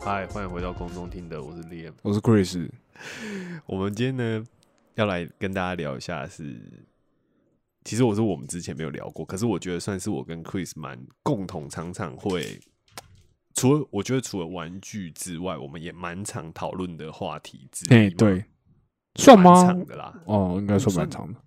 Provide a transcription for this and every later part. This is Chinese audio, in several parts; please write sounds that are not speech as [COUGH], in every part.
嗨，欢迎回到空中听的，我是 Liam。我是 Chris，我们今天呢要来跟大家聊一下是，其实我是我们之前没有聊过，可是我觉得算是我跟 Chris 蛮共同常常会，除了我觉得除了玩具之外，我们也蛮常讨论的话题之一哎、嘛。对，算蛮吗？长的啦，哦，应该算蛮算长的。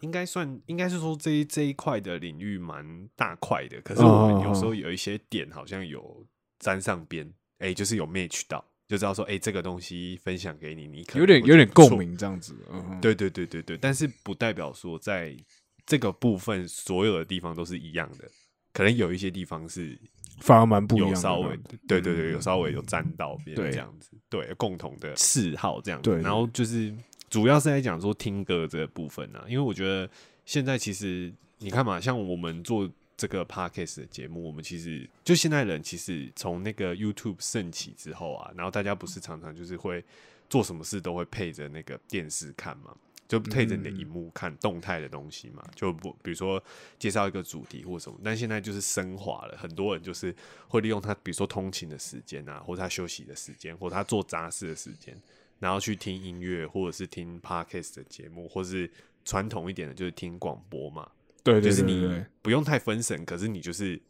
应该算，应该是说这一这一块的领域蛮大块的，可是我们有时候有一些点好像有沾上边，哎、就是有 match 到，就知道说，哎、这个东西分享给你，你可能有点共，鸣这样子。对对对对对，但是不代表说在这个部分所有的地方都是一样的，可能有一些地方是反而蛮不一样的。有稍微，对对对，有嗯稍微有沾到边对这样子，对共同的嗜好这样子，然后就是主要是在讲说听歌这个部分啊，因为我觉得现在其实你看嘛，像我们做这个 podcast 的节目，我们其实就现在人其实从那个 YouTube 盛起之后啊，然后大家不是常常就是会做什么事都会配着那个电视看嘛。就配着你的荧幕看动态的东西嘛，就不比如说介绍一个主题或什么，但现在就是升华了，很多人就是会利用他比如说通勤的时间啊，或他休息的时间，或他做杂事的时间，然后去听音乐，或者是听 podcast 的节目，或是传统一点的，就是听广播嘛。对对就是你不用太分神，可是你就是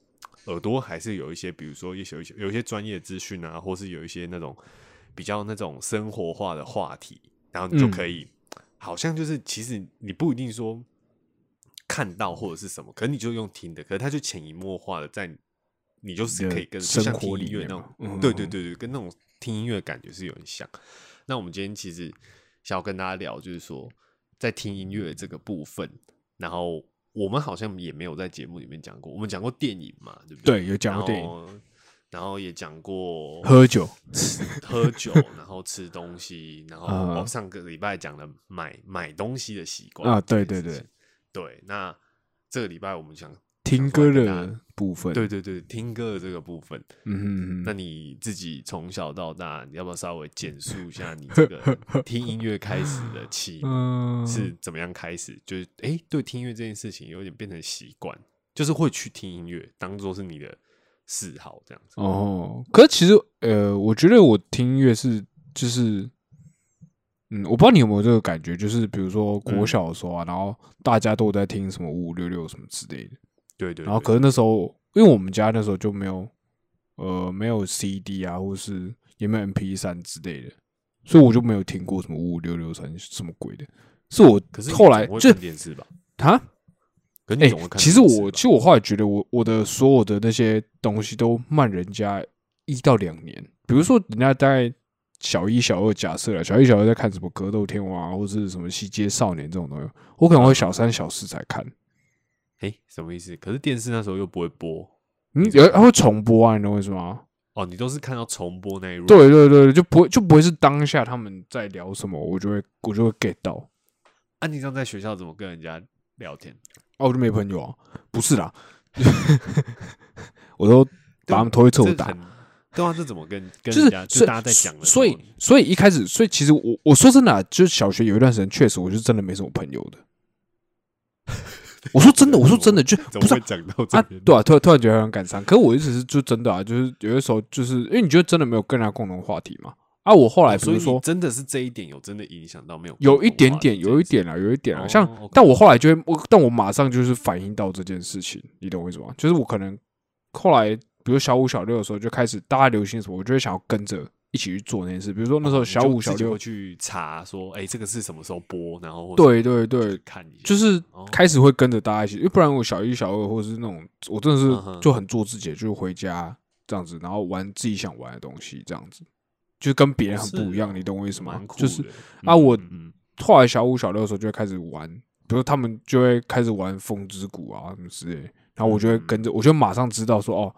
耳朵还是有一些，比如说一些有一些有一些专业资讯啊，或是有一些那种比较那种生活化的话题，然后你就嗯。可以，好像就是其实你不一定说看到或者是什么，可是你就用听的，可是它就潜移默化的在你就是可以跟就生像活里面听音乐那种对对对对，跟那种听音乐的感觉是有点像。那我们今天其实想要跟大家聊，就是说在听音乐这个部分，然后我们好像也没有在节目里面讲过，我们讲过电影嘛，对不对？对有讲过电影。然后，然后也讲过喝酒，喝酒，[LAUGHS] 然后吃东西，然后、啊哦、上个礼拜讲了买买东西的习惯啊对对对。对，那这个礼拜我们想听歌的部分。对对对，听歌的这个部分，嗯哼那嗯哼，你自己从小到大，你要不要稍微简述一下你这个听音乐开始的起 [LAUGHS] 是怎么样开始？就是诶，对听音乐这件事情有点变成习惯，就是会去听音乐，当做是你的嗜好这样子。哦。可是其实呃，我觉得我听音乐是就是。嗯，我不知道你有没有这个感觉，就是比如说国嗯小的时候啊，然后大家都在听什么五五六六什么之类的，对对然后可是那时候，因为我们家那时候就没有，呃，没有 CD 啊，或是也没有 MP 三之类的，所以我就没有听过什么五五六六三什么鬼的。是我可是后来就看电视吧？啊，哎、其实我其实我后来觉得我我的所有的那些东西都慢人家一到两年，比如说人家大概小一、小二，假设了小一、小二在看什么格斗天王啊，或是什么西街少年这种东西，我可能会小三、小四才看。诶，什么意思？可是电视那时候又不会播嗯，有它会重播啊，你懂我意思吗？哦，你都是看到重播那一 round 对对对，就不会就不会是当下他们在聊什么，我就会我就会 get 到。啊，你这样在学校怎么跟人家聊天？哦，我就没朋友啊，不是啦，[LAUGHS] 我都把他们拖去厕所打。对啊，这怎么跟 [LAUGHS] 跟人家？就大家在讲的，所以所以一开始，所以其实我我说真的、啊，就是小学有一段时间，确实我是真的没什么朋友的。我说真的，我说真的，就 [LAUGHS] 不是讲到这啊边？，对啊，突然突然觉得很感伤。可是我一直是就真的啊，就是有的时候就是因为你觉得真的没有跟人家共同话题嘛。啊，我后来哦所以比如说你真的是这一点有真的影响到没有？有一点点，有一点啊，有一点啊。像但我后来就会，我但我马上就是反应到这件事情，你懂我意思吗？就是我可能后来，比如小五、小六的时候就开始大家流行什么，我就会想要跟着一起去做那件事。比如说那时候小五、小六会，去查说，哎，这个是什么时候播？然后或对对对，看一下，就是哦。开始会跟着大家一起，因为不然我小一、小二或者是那种，我真的是就很做自己，就回家这样子，然后玩自己想玩的东西，这样子，就跟别人很不一样，是你懂我意思吗？就是啊我后来小五、小六的时候就会开始玩，比如他们就会开始玩风之谷啊什么之类，然后我就会跟着，我就马上知道说哦，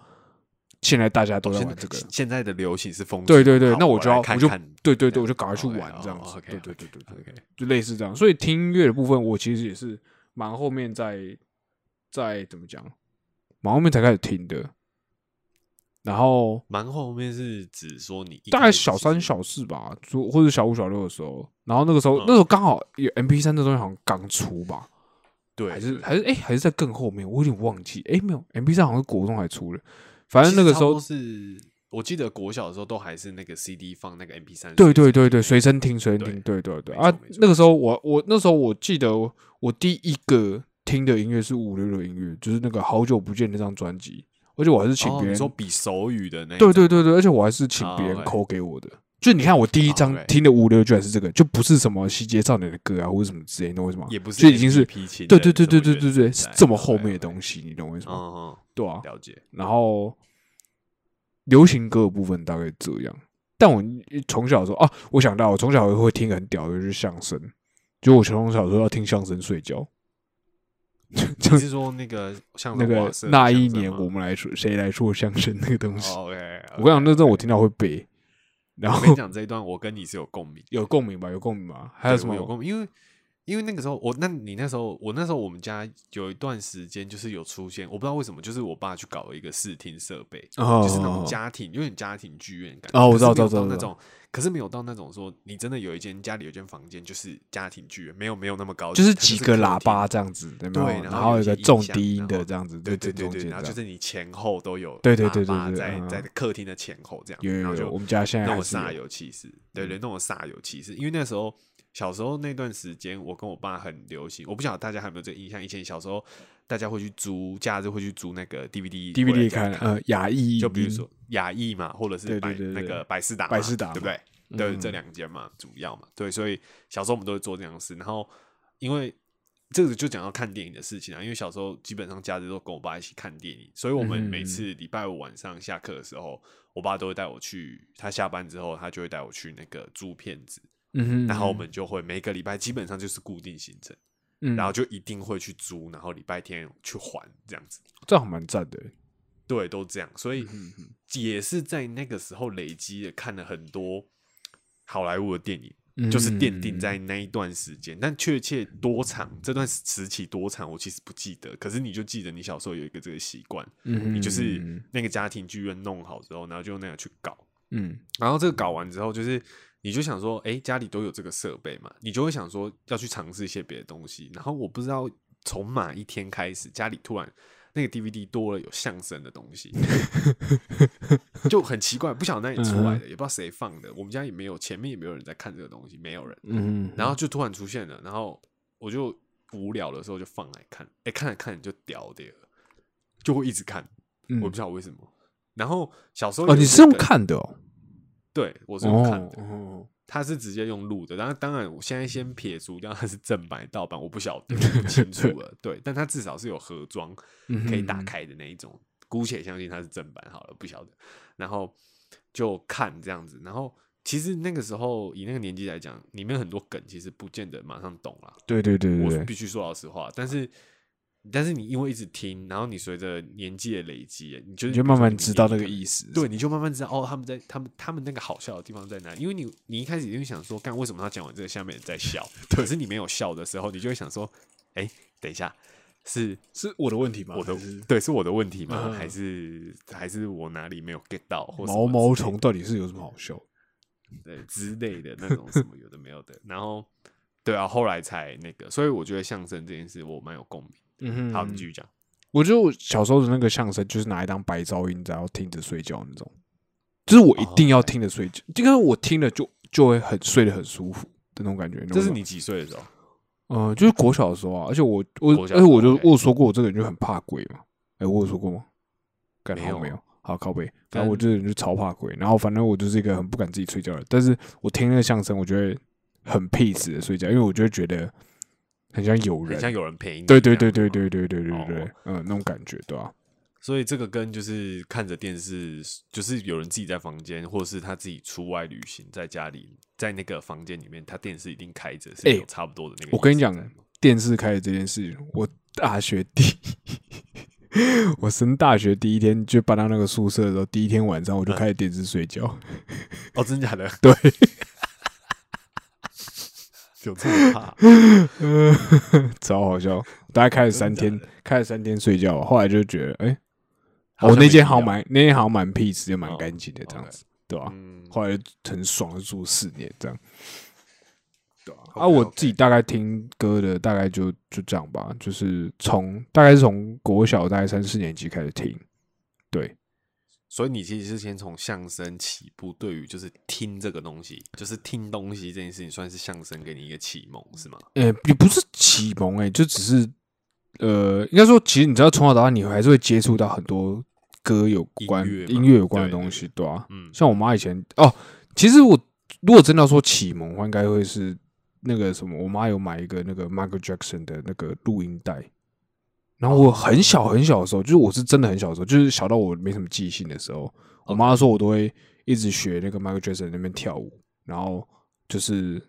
现在大家都在玩这个，现在的流行是风，对对对，那我就要我就对对对，我就赶快去玩这样哦子，对对对对对，OK，就类似这样。所以听音乐的部分，我其实也是蛮后面在在怎么讲，蛮后面才开始听的。然后蛮后面是指说你大概小三小四吧，就或者小五小六的时候，然后那个时候、嗯那时候刚好有 M P 三这东西好像刚出吧，对还是还是哎、还是在更后面，我有点忘记，哎、没有 M P 三好像是国中还出了，反正那个时候是我记得国小的时候都还是那个 CD 放那个 MP 三，对对对对，随身听随身听，对对对对啊那个时候我我那时候我记得我第一个听的音乐是五六六音乐，就是那个好久不见那张专辑，而且我还是请哦，别人，你说比手语的那一对对对对，而且我还是请哦别人抠给我的。就你看，我第一哦张听的五六居然是这个，就不是什么西街少年的歌啊，或者什么之类的，你懂为什么？也不是就已经是对对对对对对对，是这么后面的东西，你懂我意思吗？嗯嗯，对啊，了解。然后流行歌的部分大概这样。但我从小的时候啊，我想到我从小会听很屌的就是相声，就我从小的时候要听相声睡觉。[LAUGHS] 就你是说那个像那个那一年我们来说谁来说相声那个东西，OK，我跟你讲，那阵我听到会背，然后我跟你讲这一段，我跟你是有共鸣。有共鸣吧？有共鸣吧？还有什么有共鸣？因为因为那个时候我，那你那时候我那时候我们家有一段时间就是有出现，我不知道为什么，就是我爸去搞了一个视听设备，哦就是那种家庭有点家庭剧院感觉。哦我知道知道知道到那种，可是没有到那种说你真的有一间家里有一间房间就是家庭剧院，没有没有那么高级，就是它几个喇叭这样子，对没有对然后有一个重低音的这样子，对在对对对，然后就是你前后都有对对对对对嗯在在客厅的前后这样子，有有有，然后就我们家现在那种煞有有其事，对对，那种煞有其事。因为那时候小时候那段时间，我跟我爸很流行，我不晓得大家还有没有这个印象。以前小时候大家会去租，假日会去租那个 DVD DVD 家看，呃，雅艺就比如说雅艺嘛，或者是百那个百事达，百事达对不嘛对？对，嗯这两间嘛，主要嘛，对，所以小时候我们都会做这样的事。然后因为这个就讲到看电影的事情啊，因为小时候基本上假日都跟我爸一起看电影，所以我们嗯每次礼拜五晚上下课的时候，我爸都会带我去，他下班之后他就会带我去那个租片子，嗯哼，然后我们就会每个礼拜基本上就是固定行程，嗯，然后就一定会去租，然后礼拜天去还这样子。这样蛮赞的，对，都这样，所以也是在那个时候累积的看了很多好莱坞的电影，嗯就是奠定在那一段时间。但确切多长，这段时期多长，我其实不记得。可是你就记得你小时候有一个这个习惯，嗯你就是嗯那个家庭剧院弄好之后，然后就用那样去搞。嗯然后这个搞完之后，就是你就想说，哎、家里都有这个设备嘛，你就会想说要去尝试一些别的东西。然后我不知道从哪一天开始，家里突然那个 DVD 多了有相声的东西，[LAUGHS] 就很奇怪，不晓得哪里出来的，也不知道谁放的。我们家也没有，前面也没有人在看这个东西，没有人。嗯，然后就突然出现了，然后我就无聊的时候就放来看，哎、看着看着就屌的了，就会一直看，嗯我不知道为什么。然后小时候哦，你是用看的哦，对，我是用看的，哦，他是直接用录的。当然，当然，我现在先撇除掉它是正版盗版，我不晓得，不清楚了。对，但它至少是有盒装嗯可以打开的那一种，姑且相信它是正版好了，不晓得。然后就看这样子，然后其实那个时候以那个年纪来讲，里面很多梗其实不见得马上懂了。对对对对我，必须说老实话，但是。但是你因为一直听，然后你随着年纪的累积，你就你就慢慢知道那个意思，对，你就慢慢知道哦，他们在他们他们那个好笑的地方在哪？因为你你一开始一定想说，干为什么他讲完这个下面人在笑？[LAUGHS] 可是你没有笑的时候，你就会想说，哎、等一下，是是我的问题吗？我的对是我的问题吗？嗯还是还是我哪里没有 get 到？毛毛虫到底是有什么好笑？对之类的那种什么有的没有的，然后对啊，后来才那个，所以我觉得相声这件事我蛮有共鸣。嗯哼好，你继续讲。我觉得我小时候的那个相声就是拿来当白噪音，然后听着睡觉那种，就是我一定要听着睡觉，因为我听了就就会很睡得很舒服的那种感觉。这是你几岁的时候？呃，就是国小的时候啊，而且我我而且我就我有说过我这个人就很怕鬼嘛，哎、我有说过吗？干没有没有？好靠背，但反正我这个人就超怕鬼，然后反正我就是一个很不敢自己睡觉的，但是我听那个相声，我觉得很 peace 的睡觉，因为我就会觉得很像有人，很像有人陪你。对对对对。对对对对对，哦嗯，那种感觉，对吧、所以这个跟就是看着电视，就是有人自己在房间，或者是他自己出外旅行，在家里，在那个房间里面，他电视一定开着，是哎有差不多的那个。我跟你讲，电视开着这件事，我大学第 [LAUGHS] 我升大学第一天就搬到那个宿舍的时候，第一天晚上我就开着电视睡觉。[LAUGHS] 哦，真的假的？对，有这么怕？[LAUGHS] 超好笑。大概开了三天开了三天睡觉，后来就觉得，哎、好我那间好蛮，那间好像蛮 peace，也蛮哦干净的，这样子，对吧、嗯，后来很爽，就住四年这样。对啊，我自己大概听歌的大概就就这样吧，就是从大概是从国小大概三四年级开始听，对，所以你其实是先从相声起步，对于就是听这个东西，就是听东西这件事情，算是相声给你一个启蒙，是吗？呃、也不是启蒙诶、就只是呃，应该说，其实你知道，从小到大你还是会接触到很多歌有关音乐有关的东西，对啊，嗯，像我妈以前哦，其实我如果真的要说启蒙的话，应该会是那个什么，我妈有买一个那个 Michael Jackson 的那个录音带，然后我很小很小的时候，就是我是真的很小的时候，就是小到我没什么记性的时候，我妈说我都会一直学那个 Michael Jackson 那边跳舞，然后就是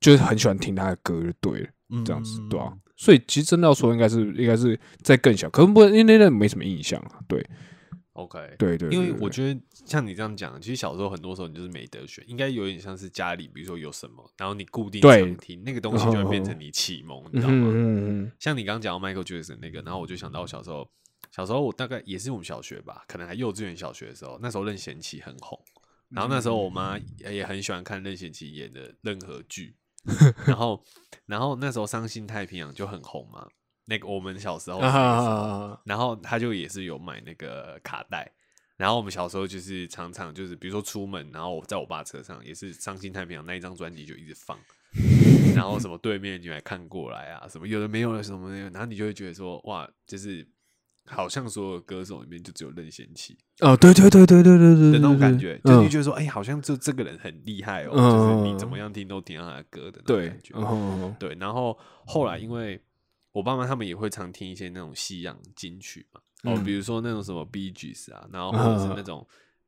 就是很喜欢听他的歌，就对了。这样子，对啊，嗯所以其实真的要说，应该是应该是在更小，可能不因为那阵没什么印象啊。对 OK，对对，因为我觉得像你这样讲，其实小时候很多时候你就是没得选，应该有点像是家里，比如说有什么，然后你固定对常听那个东西，就会变成你启蒙，你嗯知道吗？嗯嗯像你刚刚讲到 Michael Jackson 那个，然后我就想到我小时候，小时候我大概也是我们小学吧，可能还幼稚园、小学的时候，那时候任贤齐很红，然后那时候我妈也很喜欢看任贤齐演的任何剧，然后然后那时候《伤心太平洋》就很红嘛，那个我们小时候嗯那个时候啊，然后他就也是有买那个卡带，然后我们小时候就是常常就是比如说出门，然后我在我爸车上也是《伤心太平洋》那一张专辑就一直放，然后什么对面女孩看过来啊，什么有的没有的什么的，然后你就会觉得说哇，就是好像所有歌手里面就只有任贤齐哦，对对对对对对对的那种感觉，就是你嗯。觉得说哎、好像就这个人很厉害哦，嗯就是你怎么样听都听到他的歌的那种感，觉，对，然后后来因为我爸妈他们也会常听一些那种西洋金曲嘛，哦，嗯。比如说那种什么 Bee Gees 啊，然后或者是 [LAUGHS] 那种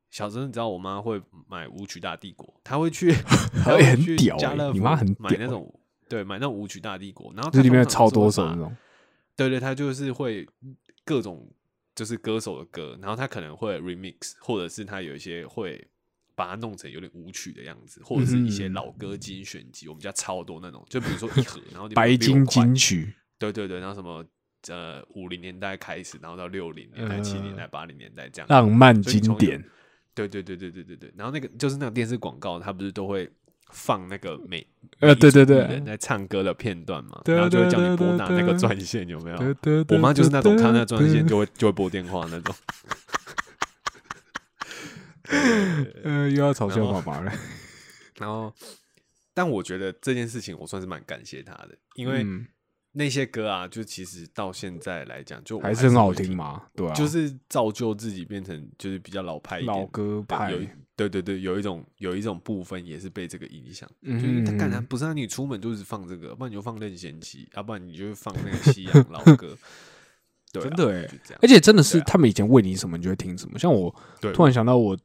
小时候你知道我妈会买舞曲大帝国，她会去，[LAUGHS] 她会很去屌欸家乐福你妈很屌欸买那种对买那种舞曲大帝国，然后这里面超多首那种，对 [LAUGHS] 对，他就是会各种就是歌手的歌，然后他可能会 remix，或者是他有一些会把它弄成有点舞曲的样子，或者是一些嗯老歌精选集。我们家超多那种，就比如说一盒，然后白金块金曲，对对对，然后什么呃五零年代开始，然后到六零年代、七零年代、八零年代这样。浪漫经典，对对对对对对对，然后那个就是那个电视广告，它不是都会放那个美呃对对对人在唱歌的片段嘛，然后就会叫你拨打那个对专线，有没有？我妈就是那种看那个专线就会就会拨电话那种。[LAUGHS] 呃，又要嘲笑然后妈妈了，然后，但我觉得这件事情我算是蛮感谢他的，因为嗯那些歌啊，就其实到现在来讲，就还是很好听嘛，对啊？就是造就自己变成就是比较老派一点老歌派有对对对，有一种有一种部分也是被这个影响，嗯就是他干他嗯不是让你出门就是放这个，不然你就放任贤齐，要不然你就放那个西洋老歌，对啊、真的哎而且真的是啊他们以前问你什么，你就会听什么。像我对突然想到我，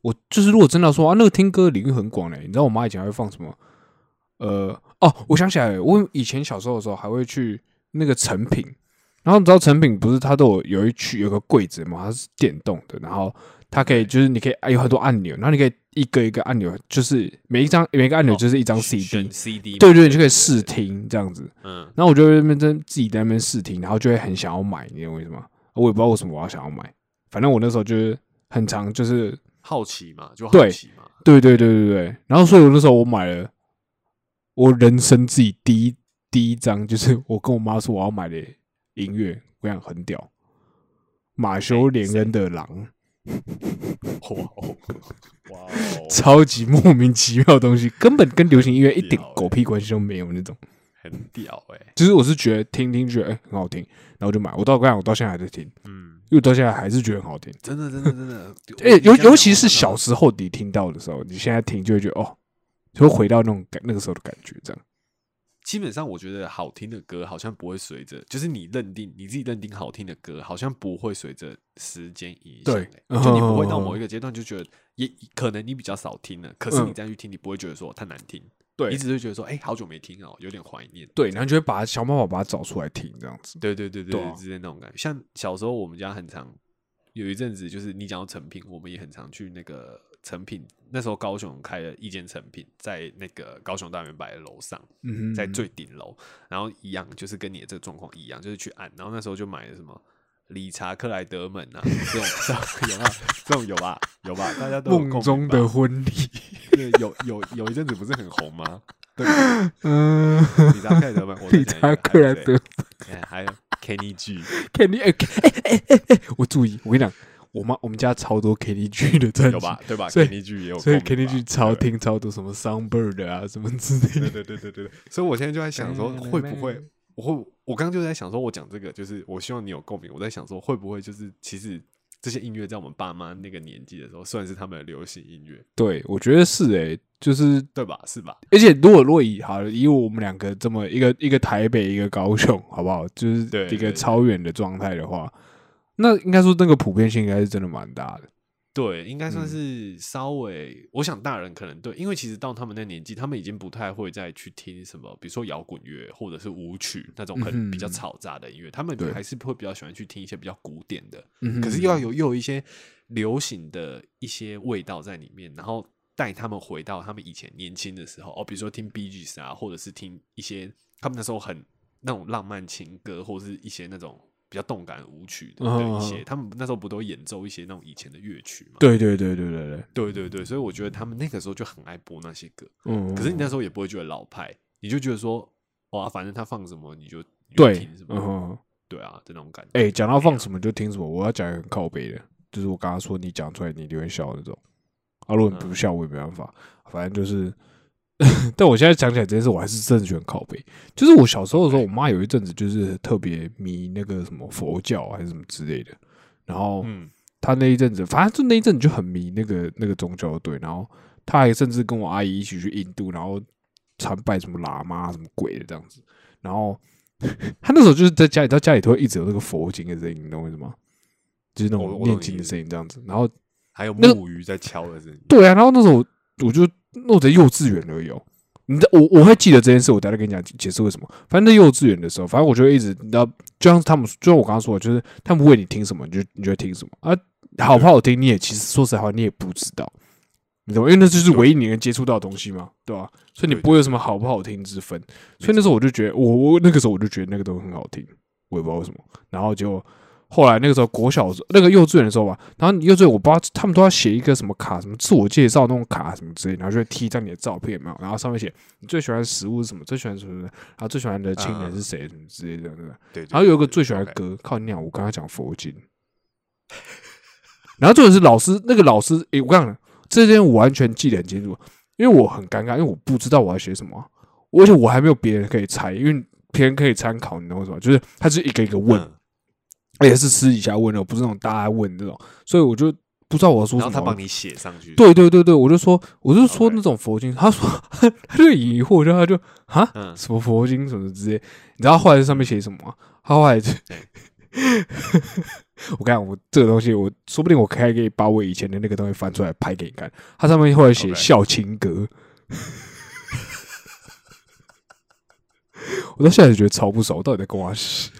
我就是如果真的说啊，那个听歌领域很广嘞。你知道我妈以前还会放什么？呃，哦，我想起来了，我以前小时候的时候还会去那个成品，然后你知道成品不是它都有有一区有个柜子嘛，它是电动的，然后它可以就是你可以啊有很多按钮，然后你可以一个一个按钮，就是每一张每一个按钮哦就是一张选 CD，、选 CD，嘛对对，你就可以试，听这样子。嗯，然后我就在那边真自己在那边试听，然后就会很想要买，你懂我意思吗？我也不知道为什么我要想要买，反正我那时候就是很常就是好奇嘛，就好奇嘛，对对对对对，然后所以我那时候我买了我人生自己第一第一张，就是我跟我妈说我要买的音乐，我想很屌，马修连恩的《狼 [LAUGHS]》，哇哦，[LAUGHS] 哇哦，超级莫名其妙的东西，根本跟流行音乐一点狗屁关系都没有那种。很屌哎，就是我是觉得听听觉得哎、很好听，然后我就买。我到刚才我到现在还在听，嗯，因为到现在还是觉得很好听。真的真的真 [LAUGHS] 的，哎、尤尤其是小时候你听到的时候，你现在听就会觉得哦，就会回到那种感那个时候的感觉，这样。基本上我觉得好听的歌好像不会随着，就是你认定你自己认定好听的歌，好像不会随着时间影响、对欸就你不会到嗯某一个阶段就觉得，也可能你比较少听了，可是你嗯再去听，你不会觉得说太难听，对你只是觉得说，哎、好久没听哦，有点怀念。对，然后就会把它想办法把它找出来听，这样子。对对对对之类那种感觉。像小时候我们家很常有一阵子，就是你讲到成品，我们也很常去那个成品。那时候高雄开了一间成品，在那个高雄大圆柏的楼上，嗯，在最顶楼，然后一样就是跟你的这个状况一样，就是去按。然后那时候就买了什么理查克莱德门啊，这种 [LAUGHS] 有吗？这种有吧？有吧？大家都梦中的婚礼，对有有有一阵子不是很红吗？对，[LAUGHS] 嗯，理查克莱德门，理查克莱，德还有谁哎还有 Kenny G，，Kenny，哎哎哎哎哎，我注意，我跟你讲，我妈我们家超多 Kenny G 的专辑，有吧？？对吧？Kenny G 也有所以 Kenny G 超听超多什么 Songbird 啊什么之类的。对对对对对，所以我现在就在想说，会不会？我会，我刚刚就在想说，我讲这个就是我希望你有共鸣。我在想说，会不会就是其实这些音乐在我们爸妈那个年纪的时候，算是他们的流行音乐，对，我觉得是诶、就是对吧？是吧？而且如果如果以好了，以我们两个这么一个一个台北一个高雄，好不好？就是一个超远的状态的话，那应该说那个普遍性应该是真的蛮大的。对，应该算嗯是稍微，我想大人可能对，因为其实到他们那年纪，他们已经不太会再去听什么，比如说摇滚乐或者是舞曲那种很比较嗯哼嘈杂的音乐，他们对还是会比较喜欢去听一些比较古典的，嗯可是又要有又有一些流行的一些味道在里面，然后带他们回到他们以前年轻的时候哦，比如说听 B G S 啊，或者是听一些他们那时候很那种浪漫情歌，或者是一些那种比较动感舞曲的的一些，嗯他们那时候不都演奏一些那种以前的乐曲嘛？对对对对对对，对。对对，所以我觉得他们那个时候就很爱播那些歌，嗯，可是你那时候也不会觉得老派，你就觉得说哇，反正他放什么你就对听什，嗯么，嗯，对啊，这种感觉。哎，讲到放什么就听什么，我要讲一个很靠背的，就是我刚刚说你讲出来你就会笑的那种，啊，如果你不嗯笑我也没办法，反正就是。[LAUGHS] 但我现在想起来这件事，我还是真的觉得很靠背。就是我小时候的时候，我妈有一阵子就是特别迷那个什么佛教还是什么之类的，然后嗯，他那一阵子，反正就那一阵子就很迷那个那个宗教对，然后她还甚至跟我阿姨一起去印度，然后参拜什么喇嘛什么鬼的这样子。然后 [LAUGHS] 她那时候就是在家里，到家里都会一直有那个佛经的声音，你懂我意思吗？就是那种念经的声音这样子。然后还有木鱼在敲的声音。对啊，然后那时候我我就那我在幼稚园而已哦。你知道我我会记得这件事，我待会跟你讲解释为什么。反正在幼稚园的时候，反正我就会一直，你知道，就像他们，就像我刚刚说的，就是他们问你听什么，你就你就会听什么啊，好不好听，你也其实说实话，你也不知道，你懂吗？因为那就是唯一你能接触到的东西嘛，对吧、所以你不会有什么好不好听之分。所以那时候我就觉得，我我那个时候我就觉得那个都很好听，我也不知道为什么。然后就后来那个时候国小的时候那个幼稚园的时候吧，然后幼稚园我不知道他们都要写一个什么卡，什么自我介绍那种卡什么之类，然后就会贴一张你的照片有没有，然后上面写你最喜欢的食物是什么，最喜欢什么什么，然后最喜欢的亲人是谁什么之类的，对不对？对，对然后有一个最喜欢的歌，靠你娘！我刚刚讲佛经，然后重点是老师那个老师，诶、我跟你讲，这件我完全记得很清楚，因为我很尴尬，因为我不知道我要写什么啊、而且我还没有别人可以猜，因为别人可以参考，你懂我意思吗？就是他是一个一个问，嗯而且是私底下问的，不是那种大家问这种，所以我就不知道我要说什么。然后他帮你写上去。对对对对，我就说，我就说那种佛经，他说 [LAUGHS] 他就疑惑，就他就啊，嗯，什么佛经什么之类，你知道后来上面写什么吗？他后来就 [LAUGHS] 我跟你讲，我这个东西，我说不定我可以可以把我以前的那个东西翻出来拍给你看。它上面后来写孝亲歌，[LAUGHS] 我到现在觉得超不爽，我到底在跟我洗？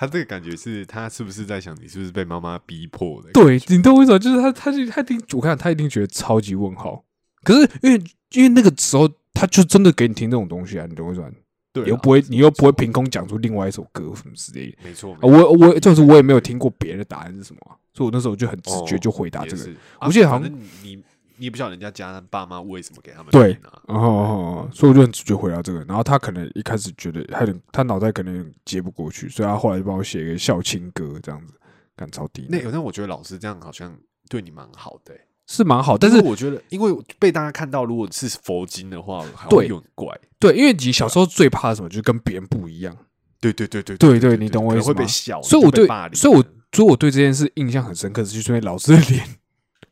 他这个感觉是他是不是在想你是不是被妈妈逼迫的？对你懂我意思吗？就是他，他就他一定，我看他一定觉得超级问号。可是因为因为那个时候，他就真的给你听这种东西啊，你懂我意思吗？对，你又不会，你又不会凭空讲出另外一首歌什么之类的。没错，我我就是我也没有听过别人的答案是什么、所以我那时候就很直觉就回答这个。我记得好像你你你也不晓得人家家爸妈为什么给他们对然后、哦所以我就很直觉回答这个。然后他可能一开始觉得他有点，他脑袋可能接不过去，所以他后来就帮我写一个孝亲歌这样子，感超低能，那那我觉得老师这样好像对你蛮好的欸、是蛮好。但是我觉得，因为被大家看到，如果是佛经的话，还对会有点怪。对，因为你小时候最怕什么，就是跟别人不一样。对对对对对对对你懂我意思吗会被笑，所以我对所以我所以我对这件事印象很深刻，是因为老师的脸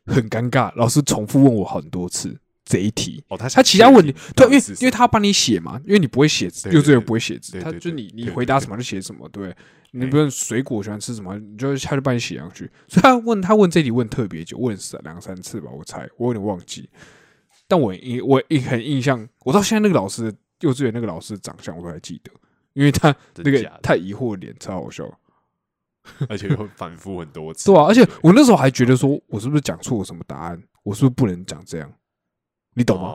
很尴尬，老师重复问我很多次这一题。哦，他他其他问题，对，因为因为为他帮你写嘛，因为你不会写字，对幼稚园不会写字，他就你你回答什么就写什么，对。你哎比如水果喜欢吃什么，你就他就帮你写上去。所以他问他问这题问特别久，问三两三次吧，我猜我有点忘记。但我印我印很印象，我到现在那个老师幼稚园那个老师的长相我都还记得，因为他那个太疑惑的脸超好笑。而且会反复很多次。对啊，而且我那时候还觉得说，我是不是讲错什么答案？我是不是不能讲这样？你懂吗？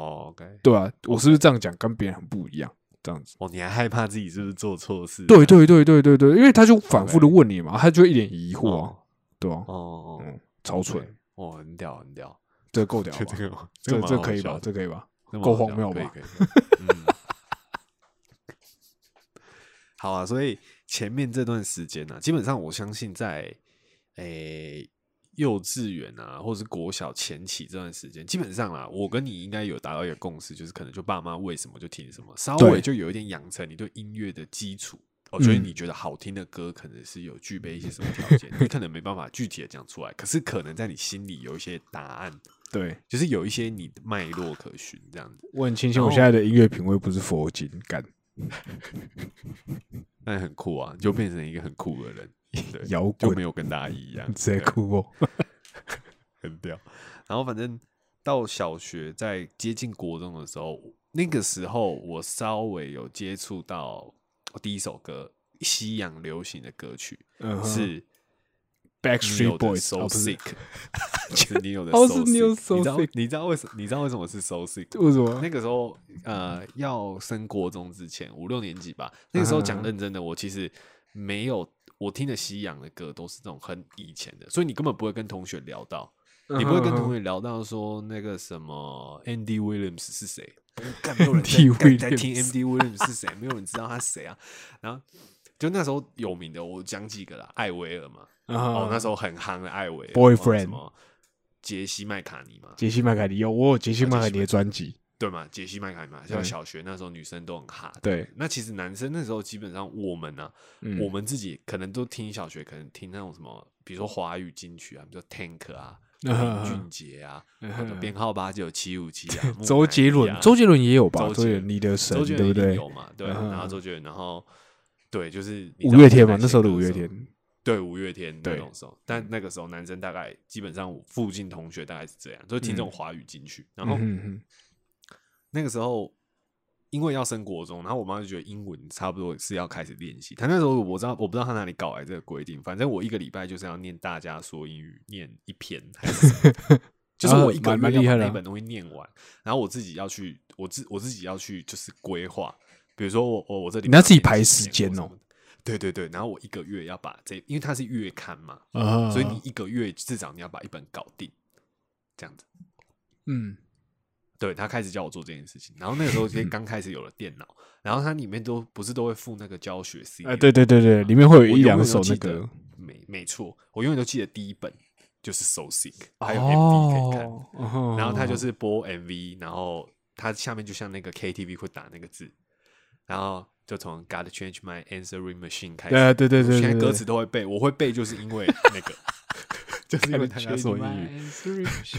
对啊，我是不是这样讲跟别人很不一样？这样子。哦，你还害怕自己是不是做错事？对对对对对对，因为他就反复的问你嘛，他就一脸疑惑对啊，哦哦，嗯，超蠢，对，哦，很屌很屌，这个够屌这个这蛮好这可以吧？这可以吧？够荒谬吧嗯，[LAUGHS] 好啊，所以前面这段时间呢、啊，基本上我相信在诶、幼稚园啊，或者是国小前期这段时间，基本上啦，我跟你应该有达到一个共识，就是可能就爸妈为什么就听什么，稍微就有一点养成你对音乐的基础。哦，所以嗯你觉得好听的歌可能是有具备一些什么条件，你可能没办法具体的讲出来，可是可能在你心里有一些答案，[LAUGHS] 对，就是有一些你的脉络可循，这样子。我很庆幸我现在的音乐品味不是佛经干 [LAUGHS] 那很酷啊，就变成一个很酷的人，对，[LAUGHS] 摇滚就没，有跟大家一样，直接对哭哦。很屌。然后反正到小学，在接近国中的时候，那个时候我稍微有接触到我第一首歌，西洋流行的歌曲、是 Backstreet 不是。Sick，[LAUGHS] 是 Neo 的哦 So Sick，So 你知道 Sick 你知道为什么你知道为什么是 So Sick？为什么？那个时候，呃，要升国中之前五六年级吧，那个时候讲嗯认真的，我其实没有我听的西洋的歌都是那种很以前的，所以你根本不会跟同学聊到，你不会跟同学学聊到说那个什么 Andy Williams 是谁，[LAUGHS] 没有人在听 Williams Andy Williams 是谁，没有人知道他是谁啊。然后就那时候有名的，我讲几个啦，艾薇儿嘛，哦，那时候候很夯的艾薇 Boyfriend 什么杰西麦卡尼嘛，杰西麦卡尼有我有杰西麦卡尼的专辑，对嘛，杰西麦卡尼嘛，像小学那时候女生都很哈。对，那其实男生那时候基本上我们呢、嗯。我们自己可能都听小学，可能听那种什么，比如说华语金曲啊，比如说 Tank 啊、林俊杰啊，编号八九七五七啊，[LAUGHS] 周杰伦啊，周杰伦也有吧？周杰伦，你的神周杰伦对不对？有嘛？对，嗯然后周杰伦，然后对，就是五月天嘛，那时候的五月天，对五月天那种时候，但那个时候男生大概基本上附近同学大概是这样，都听这种华语金曲，然后那个时候因为要升国中，然后我妈就觉得英文差不多是要开始练习。她那时候我知道我不知道她哪里搞来这个规定，反正我一个礼拜就是要念大家说英语念一篇，[LAUGHS] 是就是我一个啊蛮月蛮厉害的啊要把那本东西念完，然后我自己要去我自我自己要去就是规划，比如说我我我这里你要自己排时间哦。对对对，然后我一个月要把这，因为它是月刊嘛，啊所以你一个月至少你要把一本搞定，这样子。嗯对他开始教我做这件事情，然后那个时候其实刚开始有了电脑，然后它里面都不是都会附那个教学 CD，、啊，对对对对，里面会有一两首那个没没错，我永远都记得第一本就是 So Sick，还有 MV 可以看，哦，然后他就是播 MV，然后他下面就像那个 KTV 会打那个字，然后就从 Gotta Change My Answering Machine 开始，对对对对现在歌词都会背，我会背就是因为那个，[LAUGHS] 就是因为他家说英语。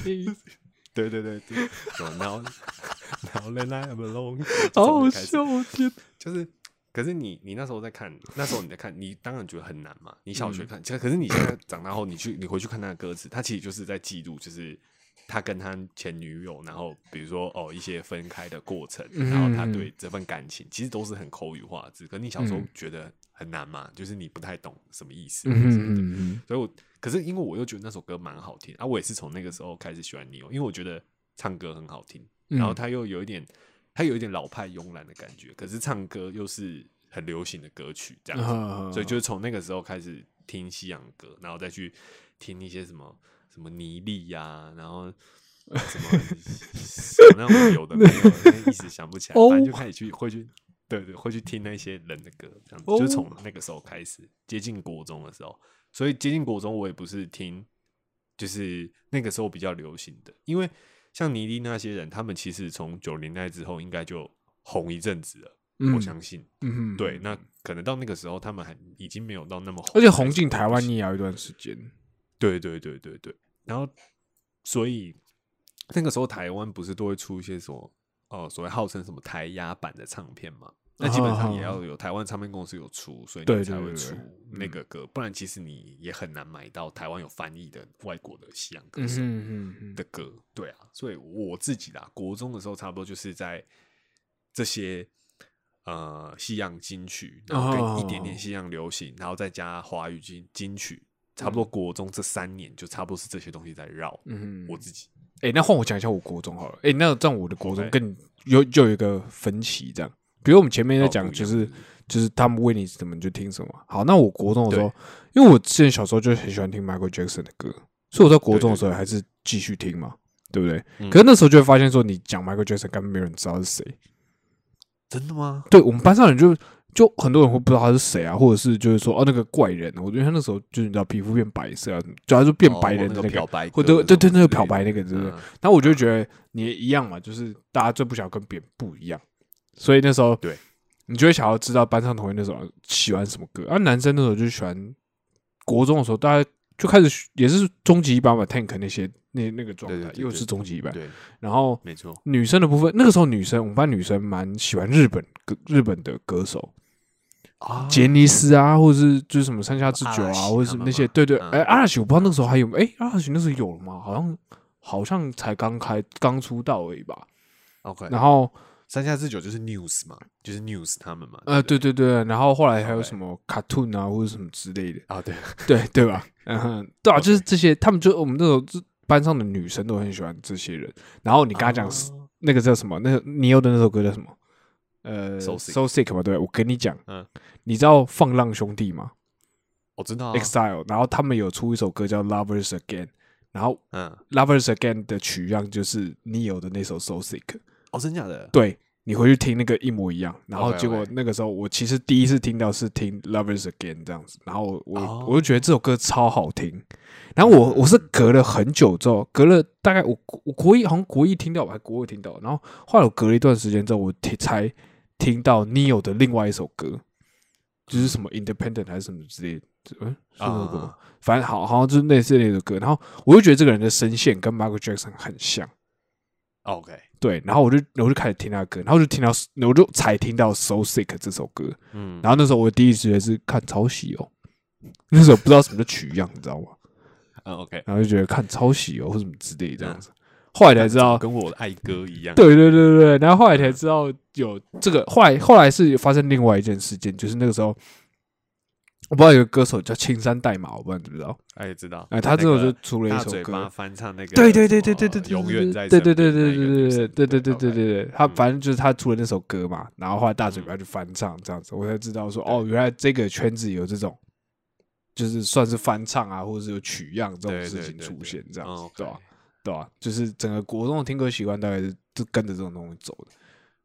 语，[LAUGHS] 对对对对，so now now then I am alone，好好笑，我天！就是，可是你你那时候在看，那时候你在看，你当然觉得很难嘛。你小学嗯看，其实可是你现在长大后，你去你回去看他的歌词，他其实就是在记录，就是他跟他前女友，然后比如说哦一些分开的过程，嗯然后他对这份感情，其实都是很口语化的字。可你小时候嗯觉得很难嘛，就是你不太懂什么意思，嗯什么的嗯嗯所以我可是因为我又觉得那首歌蛮好听啊，我也是从那个时候开始喜欢 Neo，因为我觉得唱歌很好听，嗯然后他又有一点，他有一点老派慵懒的感觉，可是唱歌又是很流行的歌曲这样子，嗯，所以就是从那个时候开始听西洋歌，然后再去听一些什么什么倪丽呀，然后。什么什么那种有的没有一时想不起来，哦反正就开始去会去，对对，会去听那些人的歌，这样就从那个时候开始接近国中的时候，所以接近国中我也不是听，就是那个时候比较流行的，因为像倪妮那些人，他们其实从九零代之后应该就红一阵子了，嗯我相信。嗯，对，那可能到那个时候他们还已经没有到那么红，而且红进台湾，你也要一段时间。对对对对对，然后所以那个时候台湾不是都会出一些什么哦，所谓号称什么台压版的唱片嘛？那基本上也要有台湾唱片公司有出，所以你才会出那个歌，不然其实你也很难买到台湾有翻译的外国的西洋歌嗯手的歌。对啊，所以我自己啦，国中的时候差不多就是在这些呃西洋金曲，然后跟一点点哦西洋流行，然后再加华语金金曲，差不多国中这三年就差不多是这些东西在绕。嗯哼，我自己哎、那换我讲一下我国中好了。哎、那这样我的国中跟有就有一个分歧，这样。比如我们前面在讲，就是、就是他们问你什么你就听什么。好，那我国中的时候，因为我之前小时候就很喜欢听 Michael Jackson 的歌，所以我在国中的时候还是继续听嘛，对不对？嗯可是那时候就会发现说，你讲 Michael Jackson 根本没有人知道是谁。真的吗？对我们班上人就就很多人会不知道他是谁啊，或者是就是说哦那个怪人，我觉得他那时候就是你知道皮肤变白色啊，就他就变白人的那个哦那个漂白或者对对对那个漂白那个对不对？嗯然后我就觉得你也一样嘛，就是大家最不想跟别人不一样，所以那时候对你就会想要知道班上同学那时候喜欢什么歌。啊，男生那时候就喜欢国中的时候，大家就开始也是终极一班嘛，Tank 那些那那个状态又是终极一班。对，然后没错。女生的部分，那个时候女生我们班女生蛮喜欢日本歌日本的歌手，啊杰尼斯啊，或者是就是什么山下智久啊，或者是那些对对，嗯哎、阿拉西我不知道那时候还有没，哎、阿拉西那时候有了吗？好像好像才刚开刚出道而已吧。OK，然后三下智久就是 News 嘛，就是 News 他们嘛。呃，对对对对，然后后来还有什么 cartoon 啊，或者什么之类的，啊，对，对对吧？嗯哼，对啊，就是这些，他们就我们那时候就班上的女生都很喜欢这些人。然后你跟他讲哦那个叫什么，那个你有的那首歌叫什么？呃 So Sick So Sick 嘛，对，我跟你讲，嗯你知道放浪兄弟吗我知道啊，？Exile，然后他们有出一首歌叫 Lovers Again，然后嗯，Lovers Again 的取样就是 Neo 的那首 So Sick，哦，真假的？对你回去听那个一模一样。然后结果那个时候我其实第一次听到是听 Lovers Again 这样子，然后我我、就觉得这首歌超好听。然后我我是隔了很久之后，隔了大概我我国一好像国一听到，我还国二听到，然后后来我隔了一段时间之后，我听才听到 Neo 的另外一首歌，就是什么 Independent 还是什么之类的，嗯，是那个反正好好像就是类似那首歌。然后我就觉得这个人的声线跟 Michael Jackson 很像。，OK，对，然后我就我就开始听他的歌，然后就听到我就才听到《So Sick》这首歌，嗯，然后那时候我第一直觉是看抄袭哦，[LAUGHS] 那时候不知道什么叫取样，你知道吗？嗯，OK，然后就觉得看抄袭哦或什么之类这样子，后来才知道，跟我的爱歌一样。对对对对对，然后后来才知道有这个，后来后来是发生另外一件事件，就是那个时候我不知道有个歌手叫青山代码，我不知道你知不知道？哎，知道。哎，他这首那个就出了一首歌，翻唱那个，对对对对对对对，永远在对对对对对对对对对对对对，他嗯反正就是他出了那首歌嘛，然后后来大嘴巴就翻唱这样子，我才知道说哦，原来这个圈子有这种，就是算是翻唱啊，或者是有取样这种事情出现这样嗯子对吧？对吧？就是整个国中的听歌习惯大概是就跟着这种东西走的。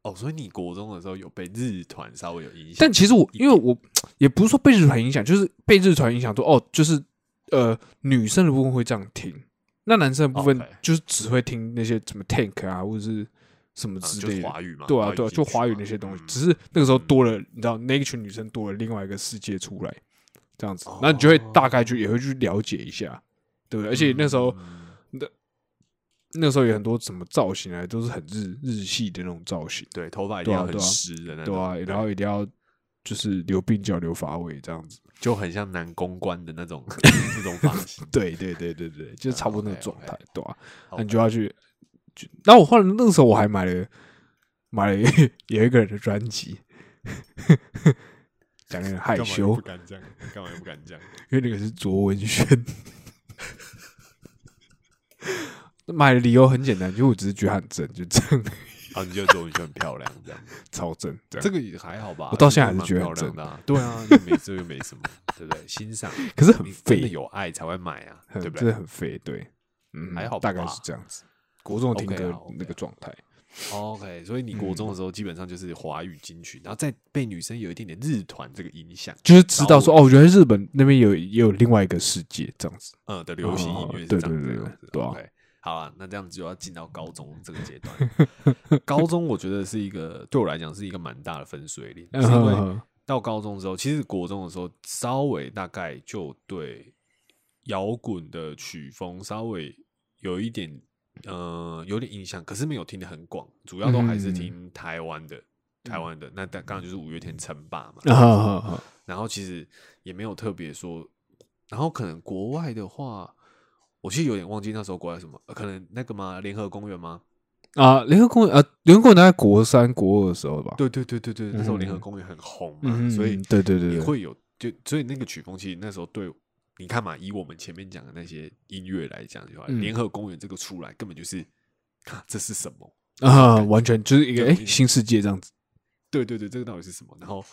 哦，所以你国中的时候有被日团稍微有影响，但其实我因为我也不是说被日团影响，就是被日团影响说哦，就是呃女生的部分会这样听，那男生的部分就是只会听那些什么 Tank 啊或者是什么之类的。华语嘛，对啊，对啊，就华语那些东西，嗯只是那个时候多了，你知道，那一群女生多了另外一个世界出来，这样子哦，那你就会大概就也会去了解一下，对不对？而且那时候嗯那时候有很多什么造型啊，都是很日日系的那种造型，对头发一定要很湿的那种，对啊，然后一定要就是留鬓角、留发尾这样子，就很像男公关的那种 [LAUGHS] 那种发型。对对对对对，就是差不多那个 OK，OK 状态，对吧？那你就要去，就然后我后来那个时候我还买了买了有一个人的专辑，讲有点害羞不，敢这样？干嘛又不敢讲？因为那个是卓文萱。[LAUGHS] 买的理由很简单，就我只是觉得她很正，就这样，[LAUGHS] 啊，你觉得周文萱很漂亮，这样超正，这样。这个也还好吧？我到现在还是蛮觉得很漂亮的啊。对啊，你没这又没什么，对不对？欣赏，[LAUGHS] 可是很你真的废，有爱才会买啊，很对不对真的很废，对，嗯，还好大概是这样子。国中听歌那个状态，？OK，所以你国中的时候基本上就是华语金曲，然后再被女生有一点点日团这个影响，就是知道说哦，原来日本那边有也有另外一个世界这样子。嗯的流行音乐是哦对对对。对啊 OK，好啊，那这样子就要进到高中这个阶段。高中我觉得是一个对我来讲是一个蛮大的分水岭，是因为嗯到高中之后，其实国中的时候稍微大概就对摇滚的曲风稍微有一点呃有点印象，可是没有听得很广，主要都还是嗯。听台湾的。台湾的。那刚刚就是五月天称霸嘛，然后其实也没有特别说，然后可能国外的话，我其实有点忘记那时候国外什么，呃可能那个吗？联合公园吗？啊！联合公园啊，联合公园大概国三、国二的时候吧。对对对对对，那时候联合嗯公园很红嘛，嗯，所以对对对对，也会有就所以那个曲风其实那时候对你看嘛，以我们前面讲的那些音乐来讲的话，嗯联合公园这个出来根本就是，啊，这是什么？啊，完全就是一个对哎新世界这样子。对对对，这个到底是什么？然后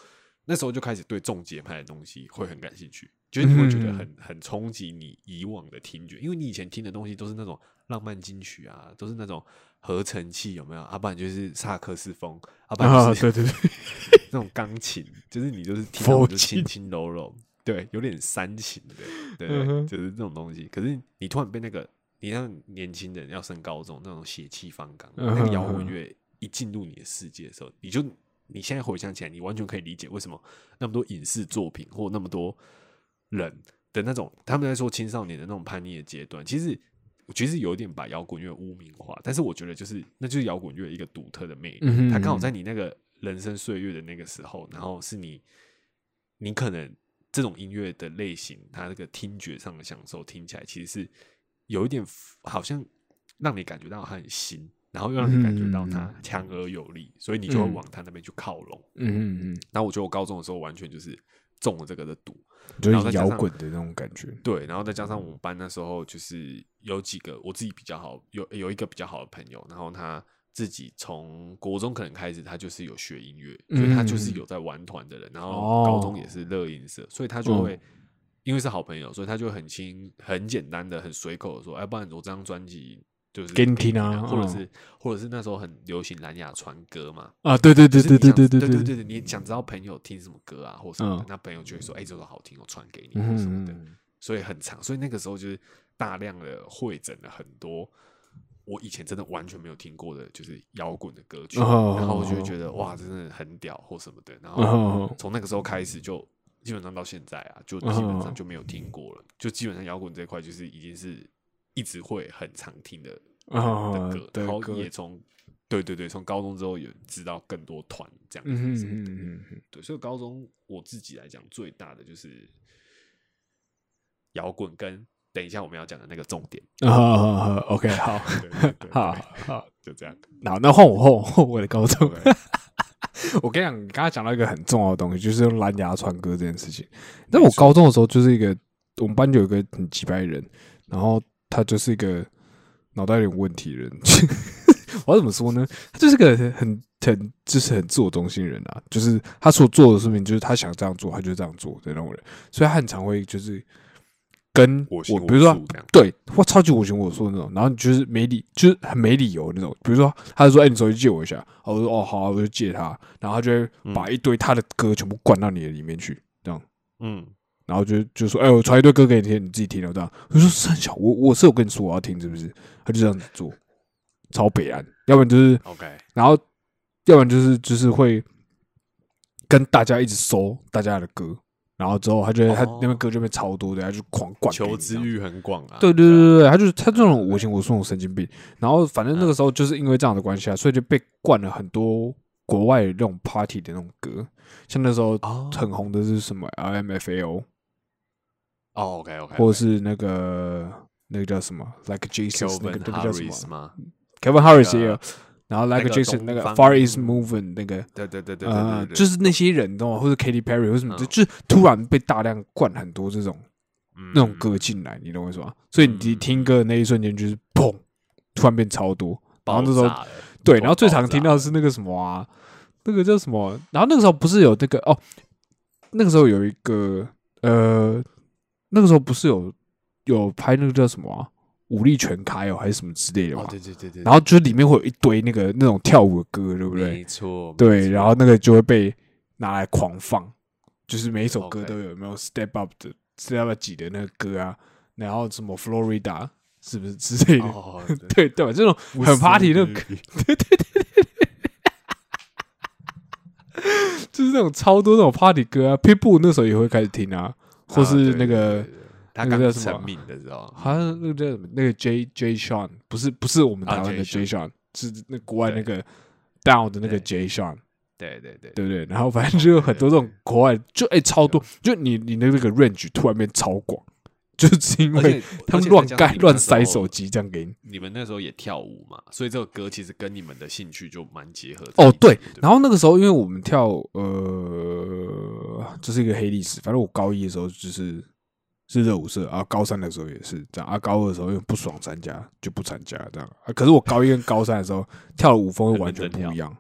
那时候就开始对重节拍的东西会很感兴趣，就是你会觉得嗯。很很冲击你以往的听觉，因为你以前听的东西都是那种浪漫金曲啊，都是那种合成器有没有？啊，不然就是萨克斯风，啊，不就是、对对对，[LAUGHS] 那种钢琴，就是你就是听到就轻轻柔柔，对，有点煽情的，对，嗯就是这种东西。可是你突然被那个你让年轻人要升高中那种血气方刚，嗯那个摇哼滚乐一进入你的世界的时候，你就你现在回想起来，你完全可以理解为什么那么多影视作品或那么多人的那种他们在说青少年的那种叛逆的阶段，其实。我其实有点把摇滚乐污名化，但是我觉得就是那就是摇滚乐一个独特的魅力。它刚好在你那个人生岁月的那个时候，然后是你你可能这种音乐的类型，它那个听觉上的享受听起来其实是有一点好像让你感觉到它很新，然后又让你感觉到它强而有力，所以你就会嗯往它那边去靠拢。嗯嗯嗯，然后我觉得我高中的时候完全就是中了这个的毒，就是摇滚的那种感觉。对，然后再加上我们班那时候就是有几个我自己比较好，有有一个比较好的朋友，然后他自己从国中可能开始，他就是有学音乐，所以他就是有在玩团的人，然后高中也是乐音社，所以他就会、因为是好朋友，所以他就很轻、很简单的、很随口的说，哎，不然我这张专辑。就是给你听听啊嗯或者是或者是那时候很流行蓝牙传歌嘛，啊，对对对对对对对对对对，你想知道朋友听什么歌啊，或什么的嗯，那朋友就会说，哎，这首好听，我传给你，什么的。嗯所以很长，所以那个时候就是大量的会诊了很多我以前真的完全没有听过的，就是摇滚的歌曲，哦然后我就会觉得哇，真的很屌或什么的，然后哦从那个时候开始就基本上到现在啊，就基本上就没有听过了，就基本上摇滚这一块就是已经是一直会很常听的啊的歌，然后歌也从对对对，从高中之后也知道更多团这样嗯子什么的。嗯嗯嗯对，所以高中我自己来讲，最大的就是摇滚跟等一下我们要讲的那个重点。嗯，[LAUGHS] 好好好，OK，好，好对好，就这样。好，那换我换我换我的高中。[LAUGHS] 我跟你讲，你刚才讲到一个很重要的东西，就是用蓝牙传歌这件事情。但我高中的时候就是一个，我们班就有一个很鸡掰的人，然后他就是一个脑袋有点问题的人。[LAUGHS] 我要怎么说呢？他就是个很很很就是很自我中心的人啊，就是他所做的事情，就是他想这样做，他就这样做的那种人。所以他很常会就是跟我，我比如说对，或超级我行我素的那种，然后你就是没理，就是很没理由那种。比如说，他就说：“哎、你手机借我一下。”我说：“哦，好、啊，我就借他。”然后他就会把一堆他的歌全部灌到你的里面去，这样。嗯，然后就就说：“哎、我传一堆歌给你听，你自己听了。”这样，我说：“三小，我我是有跟你说我要听，是不是？”他就这样子做，超北岸。要不然就是，OK，然后要不然就是就是会跟大家一直搜大家的歌，然后之后他觉得、他哦那边歌就变超多的，他就狂灌求知欲很广啊。对对这样对对，他就是他这种我行我素那种神经病。然后反正那个时候就是因为这样的关系啊，所以就被灌了很多国外的那种 party 的那种歌，像那时候哦很红的是什么 RMFAO，哦，OK OK，或者是那个那个叫什么 Like Jesus 那个那个叫什么？Kevin Harris 然后 Like Jason 那个 Far East Movement 那个。对对对对就是那些人，你吗？或者 Katy Perry 或什么，嗯就就是突然被大量灌很多这种那种嗯歌进来，你懂我意思吗？所以你听歌的那一瞬间就是砰，突然变超多，然后那时候对，然后最常听到的是那个什么啊，那个叫什么？然后那个时候不是有那个哦，那个时候有一个呃，那个时候不是有有拍那个叫什么啊，武力全开哦，还是什么之类的哦，嘛？对对对对，然后就是里面会有一堆那个那种跳舞的歌，对不对？没错，对，然后那个就会被拿来狂放，就是每一首歌都有有没有 Step Up 的 Step Up 几的那个歌啊，然后什么 Florida 是不是？之类的？哦，对 [LAUGHS] 对吧？这种很 party 那种歌，[LAUGHS] [LAUGHS] 就是那种超多那种 party 歌啊，Pitbull 那时候也会开始听啊，或是那个他刚那个叫什么成名的时候，好像那个叫什么？那个 J J Sean 不是不是我们啊台湾的 J Sean，是那国外那个 Down 的那个对。J Sean，对对对对。不对？然后反正就有很多这种国外就哎超多，就你你的那个 range 突然变超广，就是因为他们乱盖乱塞手机这样给你。你们那时候也跳舞嘛，所以这首歌其实跟你们的兴趣就蛮结合在哦，对然后那个时候因为我们跳呃，这是一个黑历史，反正我高一的时候就是是热舞社啊，高三的时候也是这样啊，高二的时候因为不爽参加就不参加这样啊。可是我高一跟高三的时候跳的舞风会完全不一样。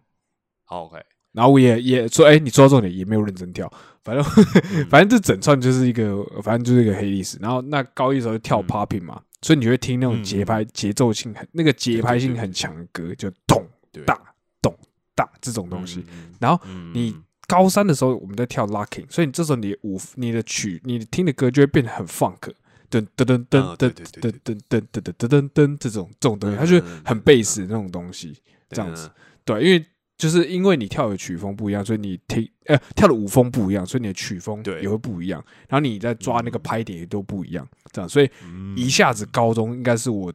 好 OK，然后我也也说，哎、你说到重点，也没有认真跳，反正、[LAUGHS] 反正这整串就是一个，反正就是一个黑历史。然后那高一的时候就跳嗯。popping 嘛，所以你就会听那种嗯。节拍、节奏性很那个节拍性很强的歌，就咚对，大咚大这种东西。嗯，然后嗯。你高三的时候我们在跳 locking，所以你这时候你的舞、你的曲、你听的歌就会变得很 funk，噔噔噔噔噔噔噔噔噔噔噔噔这种这种东西，它就很贝斯那种东西，这样子。对，因为就是因为你跳的曲风不一样，所以你听呃跳的舞风不一样，所以你的曲风对也会不一样。然后你在抓那个拍点也都不一样，这样，所以嗯一下子高中应该是我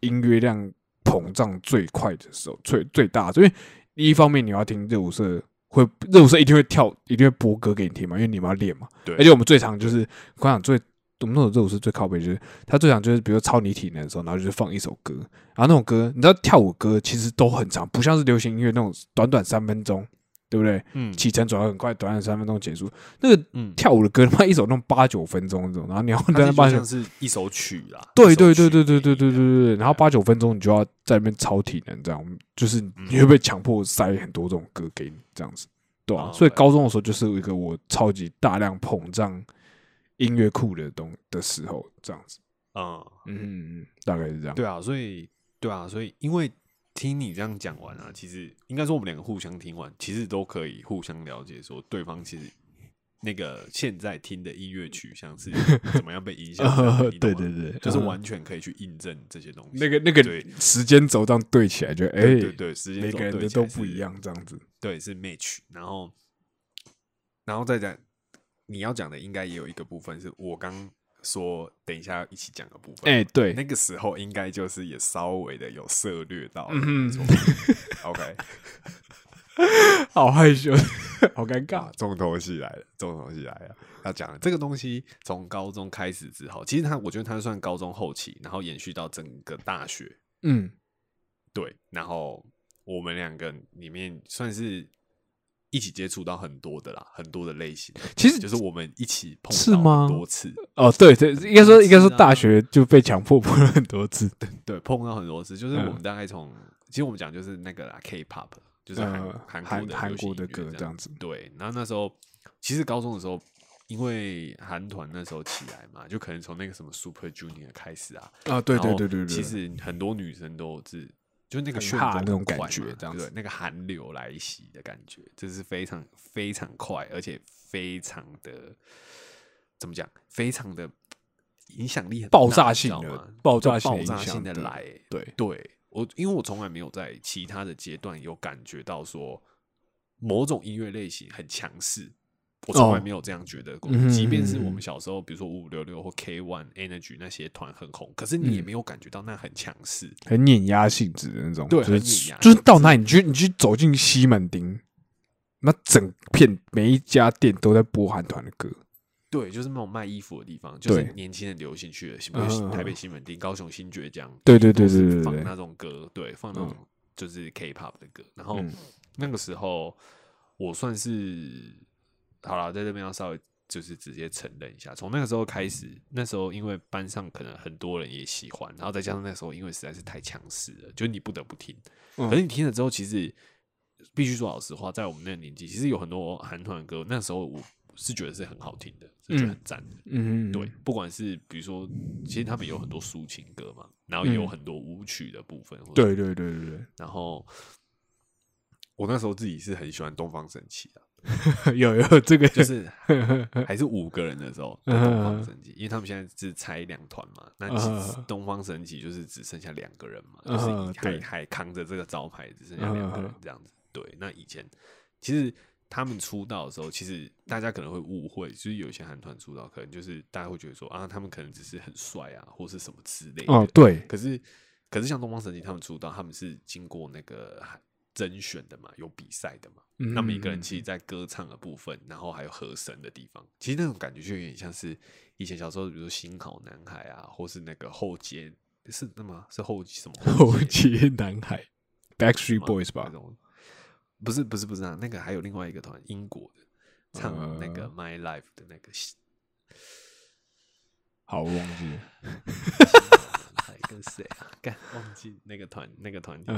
音乐量膨胀最快的时候，最最大的。因为一方面你要听热舞社。会热舞社一定会跳，一定会播歌给你听嘛，因为你们要练嘛。对，而且我们最常就是，我想最我们那种热舞是最靠背，就是他最想就是，比如说超你体能的时候，然后就是放一首歌，然后那种歌，你知道跳舞歌其实都很长，不像是流行音乐那种短短三分钟，对不对？嗯。起承转合很快，短短三分钟结束。那个嗯，跳舞的歌，他妈一首弄八九分钟这种，然后你要它在那八九是一首曲啦，对对对对对对对对对对，然后八九分钟你就要在那边超体能，这样就是你会被强迫塞很多这种歌给你，这样子，对啊。哦，所以高中的时候就是一个我超级大量膨胀音乐库的东的时候，这样子，嗯，嗯，大概是这样。对啊，所以对啊，所以因为听你这样讲完啊，其实应该说我们两个互相听完，其实都可以互相了解，说对方其实那个现在听的音乐取向是怎么样被影响 [LAUGHS] 对对对，就是嗯完全可以去印证这些东西。那个那个时间轴这样对起来，就哎，对对对，时间每轴个人的都不一样，这样子。对，是 match，然后，然后再讲你要讲的，应该也有一个部分是我刚说等一下要一起讲的部分。哎，对，那个时候应该就是也稍微的有涉略到了，嗯 [LAUGHS] OK，[LAUGHS] 好害羞，好尴尬啊，。重头戏来了，重头戏来了。要讲的这个东西，从高中开始之后，其实他，我觉得他算高中后期，然后延续到整个大学，嗯，对，然后我们两个里面算是一起接触到很多的啦，很多的类型，其实就是我们一起碰到是吗很多次，哦，对对，应该说应该说大学就被强迫碰了很多次。[LAUGHS] 对对，碰到很多次，就是我嗯们大概从，其实我们讲就是那个啦，K-pop，就是韩呃韩韩国的韩国的歌这样子对，然后那时候其实高中的时候，因为韩团那时候起来嘛，就可能从那个什么 Super Junior 开始啊，啊，对对对对对，其实很多女生都是。就那个很旋风哈那种感觉这样子对那个寒流来袭的感觉，这是非常非常快，而且非常的怎么讲，非常的影响力很爆炸性的爆炸性爆炸性的来，对。对我，因为我从来没有在其他的阶段有感觉到说某种音乐类型很强势，我从来哦。没有这样觉得过。即便是我们小时候，比如说五五六六或 K One Energy 那些团很红，可是你也嗯。没有感觉到那很强势。很碾压性质的那种，对就是很碾压就是到哪里你去你去走进西门町，那整片每一家店都在播韩团的歌，对，就是那种卖衣服的地方，就是年轻人流行去的，比嗯嗯嗯如台北西门町、高雄新爵江，对对对是对对对放那种歌，对，放那嗯。种就是 K-pop 的歌。然后嗯。那个时候，我算是好了，在这边要稍微就是直接承认一下，从那个时候开始，那时候因为班上可能很多人也喜欢，然后再加上那时候因为实在是太强势了，就你不得不听。嗯可是你听了之后，其实必须说老实话，在我们那个年纪，其实有很多韩团的歌，那时候我是觉得是很好听的，是觉得很赞的。嗯，对，不管是比如说，其实他们有很多抒情歌嘛，然后也有嗯很多舞曲的部分。对对对对对然后我那时候自己是很喜欢东方神起的，对，[LAUGHS] 有有这个。就是 [LAUGHS] 还是五个人的时候的东方神起，因为他们现在是拆两团嘛，那其实嗯东方神起就是只剩下两个人嘛，嗯就是还对。还扛着这个招牌，只剩下两个人嗯这样子。对，那以前其实他们出道的时候，其实大家可能会误会，就是有些韩团出道，可能就是大家会觉得说啊，他们可能只是很帅啊，或是什么之类的。哦，对，可是可是像东方神起他们出道，他们是经过那个甄选的嘛，有比赛的嘛。嗯那每个人其实，在歌唱的部分，然后还有和声的地方，其实那种感觉就有点像是以前小时候，比如说新好男孩啊，或是那个后街，是那么是后什么后街街男孩，Backstreet Boys 吧那？种不是不是不是啊，那个还有另外一个团，英国的唱那个呃 My Life 的那个新好，我忘记了。[LAUGHS] 还跟谁啊？干忘记那个团那个团体。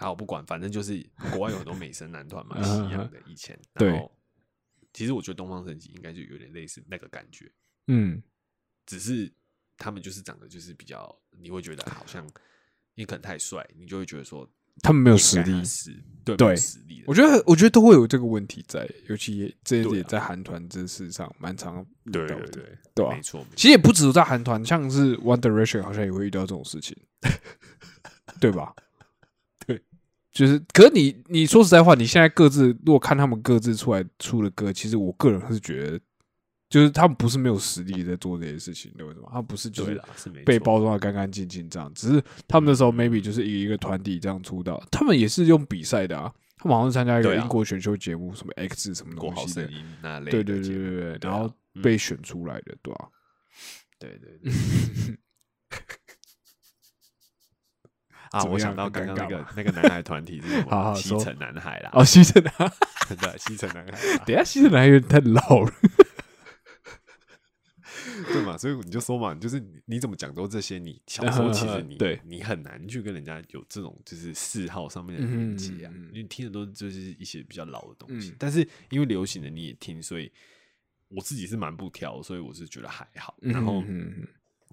嗯好，不管，反正就是国外有很多美声男团嘛，[LAUGHS] 嗯西洋的以前。对然后其实我觉得东方神起应该就有点类似那个感觉，嗯，只是他们就是长得就是比较，你会觉得好像你可能太帅，你就会觉得说他们没有实力对对实力的。我觉得，我觉得都会有这个问题在，尤其也这对啊也在韩团这事上蛮常遇到的，对对对，没错，其实也不止在韩团，像是 One Direction 好像也会遇到这种事情，[LAUGHS] 对吧？对，就是，可是你你说实在话，你现在各自如果看他们各自出来出的歌，其实我个人是觉得，就是他们不是没有实力在做这些事情，对为什么？他们不是就是被包装的干干净净这样，只是他们那时候 maybe 就是以一个团体这样出道，他们也是用比赛的啊，他们好像是参加一个英国选秀节目，什么 X 什么东西的，声音那类对对对对对，然后嗯被选出来的，对吧、对对对。[LAUGHS] 啊，我想到？刚刚那个 [LAUGHS] 那个男孩团体是什么？西好好说。城男孩啦，哦，西城男，[LAUGHS] 真的西城男孩，等下西城男孩有点太老了，[LAUGHS] 对嘛？所以你就说嘛，就是你你怎么讲都这些，你小时候其实你对。你很难去跟人家有这种就是嗜好上面的连接啊因为听的都就是一些比较老的东西嗯，但是因为流行的你也听，所以我自己是蛮不挑，所以我是觉得还好。然后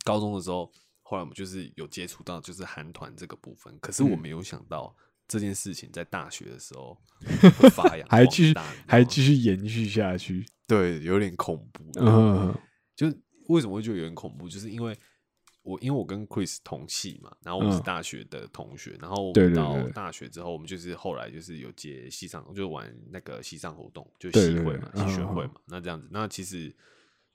高中的时候，后来我们就是有接触到就是韩团这个部分，可是我嗯。没有想到这件事情在大学的时候会 [LAUGHS] 发扬还继续还继续延续下去，对，有点恐怖。嗯就是为什么会觉得有点恐怖，就是因为我因为我跟 Chris 同系嘛，然后我们是嗯。大学的同学，然后我到大学之后，我们就是后来就是有接西上，就玩那个西上活动，就对对对系会嘛，系学会嘛，那这样子，那其实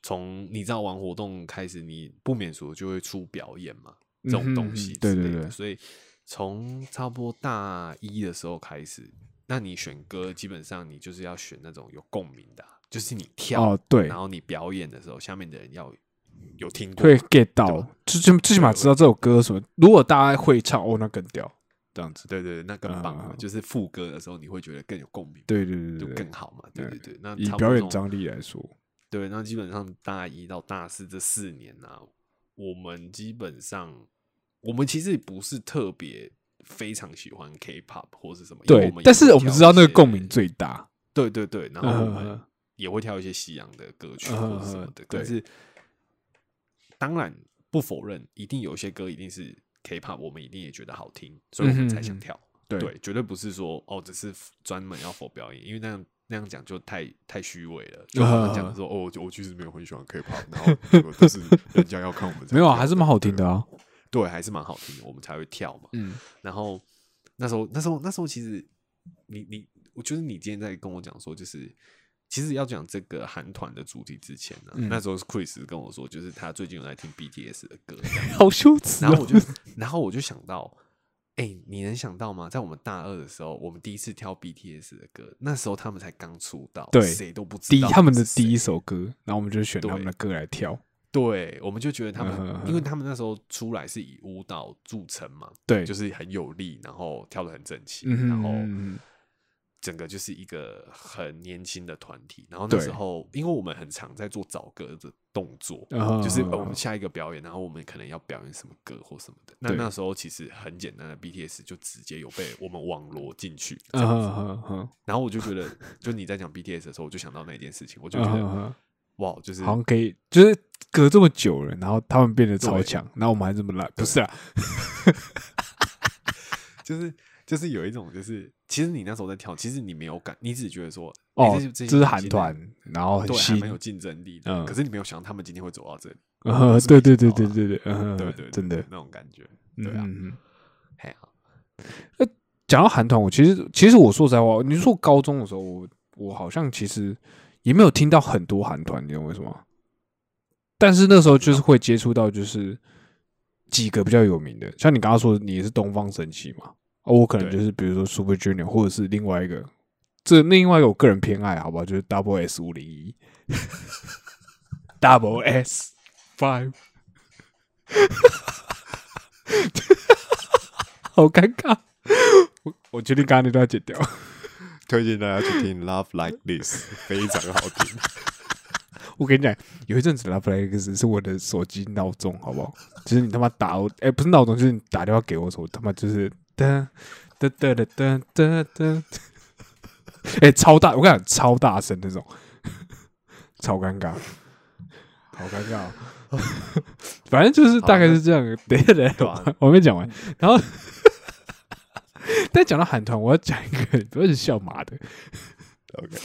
从你知道玩活动开始，你不免俗就会出表演嘛，这种东西对之类的，对对所以从差不多大一的时候开始，那你选歌基本上你就是要选那种有共鸣的啊、就是你跳哦对然后你表演的时候，下面的人要有听过会，get 到，最最最起码知道这首歌什么。如果大家会唱，哦，那更屌，这样子。对对对，那更棒就是副歌的时候你会觉得更有共鸣，对对对就更好嘛，对对对。那以表演张力来说，对，那基本上大一到大四这四年呢、我们基本上我们其实不是特别非常喜欢 K-pop 或是什么，对但是我们知道那个共鸣，最大。对对对，然后我们也会跳一些西洋的歌曲或者什么的，可是当然不否认，一定有些歌一定是 K-pop，我们一定也觉得好听，所以我们才想跳。对对，绝对不是说哦，只是专门要否表演，因为那样那样讲就太太虚伪了。就好像讲说哦，我我其实没有很喜欢 K-pop，然后但是人家要看我们才没有啊，还是蛮好听的啊。对，还是蛮好听的，我们才会跳嘛。嗯，然后那时候那时候那时候其实你你，我觉得你今天在跟我讲说，就是其实要讲这个韩团的主题之前呢、嗯那时候是 Chris 跟我说，就是他最近有在听 BTS 的歌，[LAUGHS] 好羞耻哦。然后我就然后我就想到。哎、你能想到吗？在我们大二的时候，我们第一次跳 BTS 的歌，那时候他们才刚出道，对谁都不知道第一他们的第一首歌，然后我们就选他们的歌来跳。对，我们就觉得他们，因为他们那时候出来是以舞蹈著称嘛，对，就是很有力，然后跳的很整齐，嗯哼然后嗯整个就是一个很年轻的团体。然后那时候，因为我们很常在做找歌的动作，嗯就是、我们下一个表演，然后我们可能要表演什么歌或什么的。那那时候其实很简单的，BTS 就直接有被我们网罗进去，然后我就觉得，就你在讲 BTS 的时候，我就想到那件事情，我就嗯觉得、哇，就是好像可以，就是隔这么久了，然后他们变得超强，然后我们还这么烂，不是啊？[LAUGHS] 就是就是有一种就是，其实你那时候在跳，其实你没有感，你只觉得说，哦欸，这是韩团，然后很对，还蛮，有竞争力的。嗯可是你没有想到他们今天会走到这里，对对对对对对，嗯，对对，对真的，那种感觉，对啊，嗯嗯嗯 [LAUGHS] 嘿啊，讲到韩团，我其实其实我说实在话，你说高中的时候，我我好像其实也没有听到很多韩团，你知道为什么？但是那时候就是会接触到，就是几个比较有名的，像你刚刚说你是东方神起嘛，哦，我可能就是比如说 Super Junior，或者是另外一个，这另外一个我个人偏爱，好吧？就是 Double S 五零一，Double S Five，[LAUGHS] 好尴尬。我我决定刚刚那段剪掉。推荐大家去听《Love Like This [LAUGHS]》，非常好听。[LAUGHS] 我跟你讲，有一阵子 Love Like This 是我的手机闹钟，好不好？就是你他妈打我，哎、不是闹钟，就是你打电话给我的时候，他妈就是噔噔噔噔噔噔噔，哎，[LAUGHS] 超大！我跟你讲，超大声那种，[LAUGHS] 超尴尬，好尴尬哦、[LAUGHS] 反正就是大概是这样。等一下，等一下，我还没讲完。然后，但讲到韩团，我要讲一个，不要是笑麻的。OK，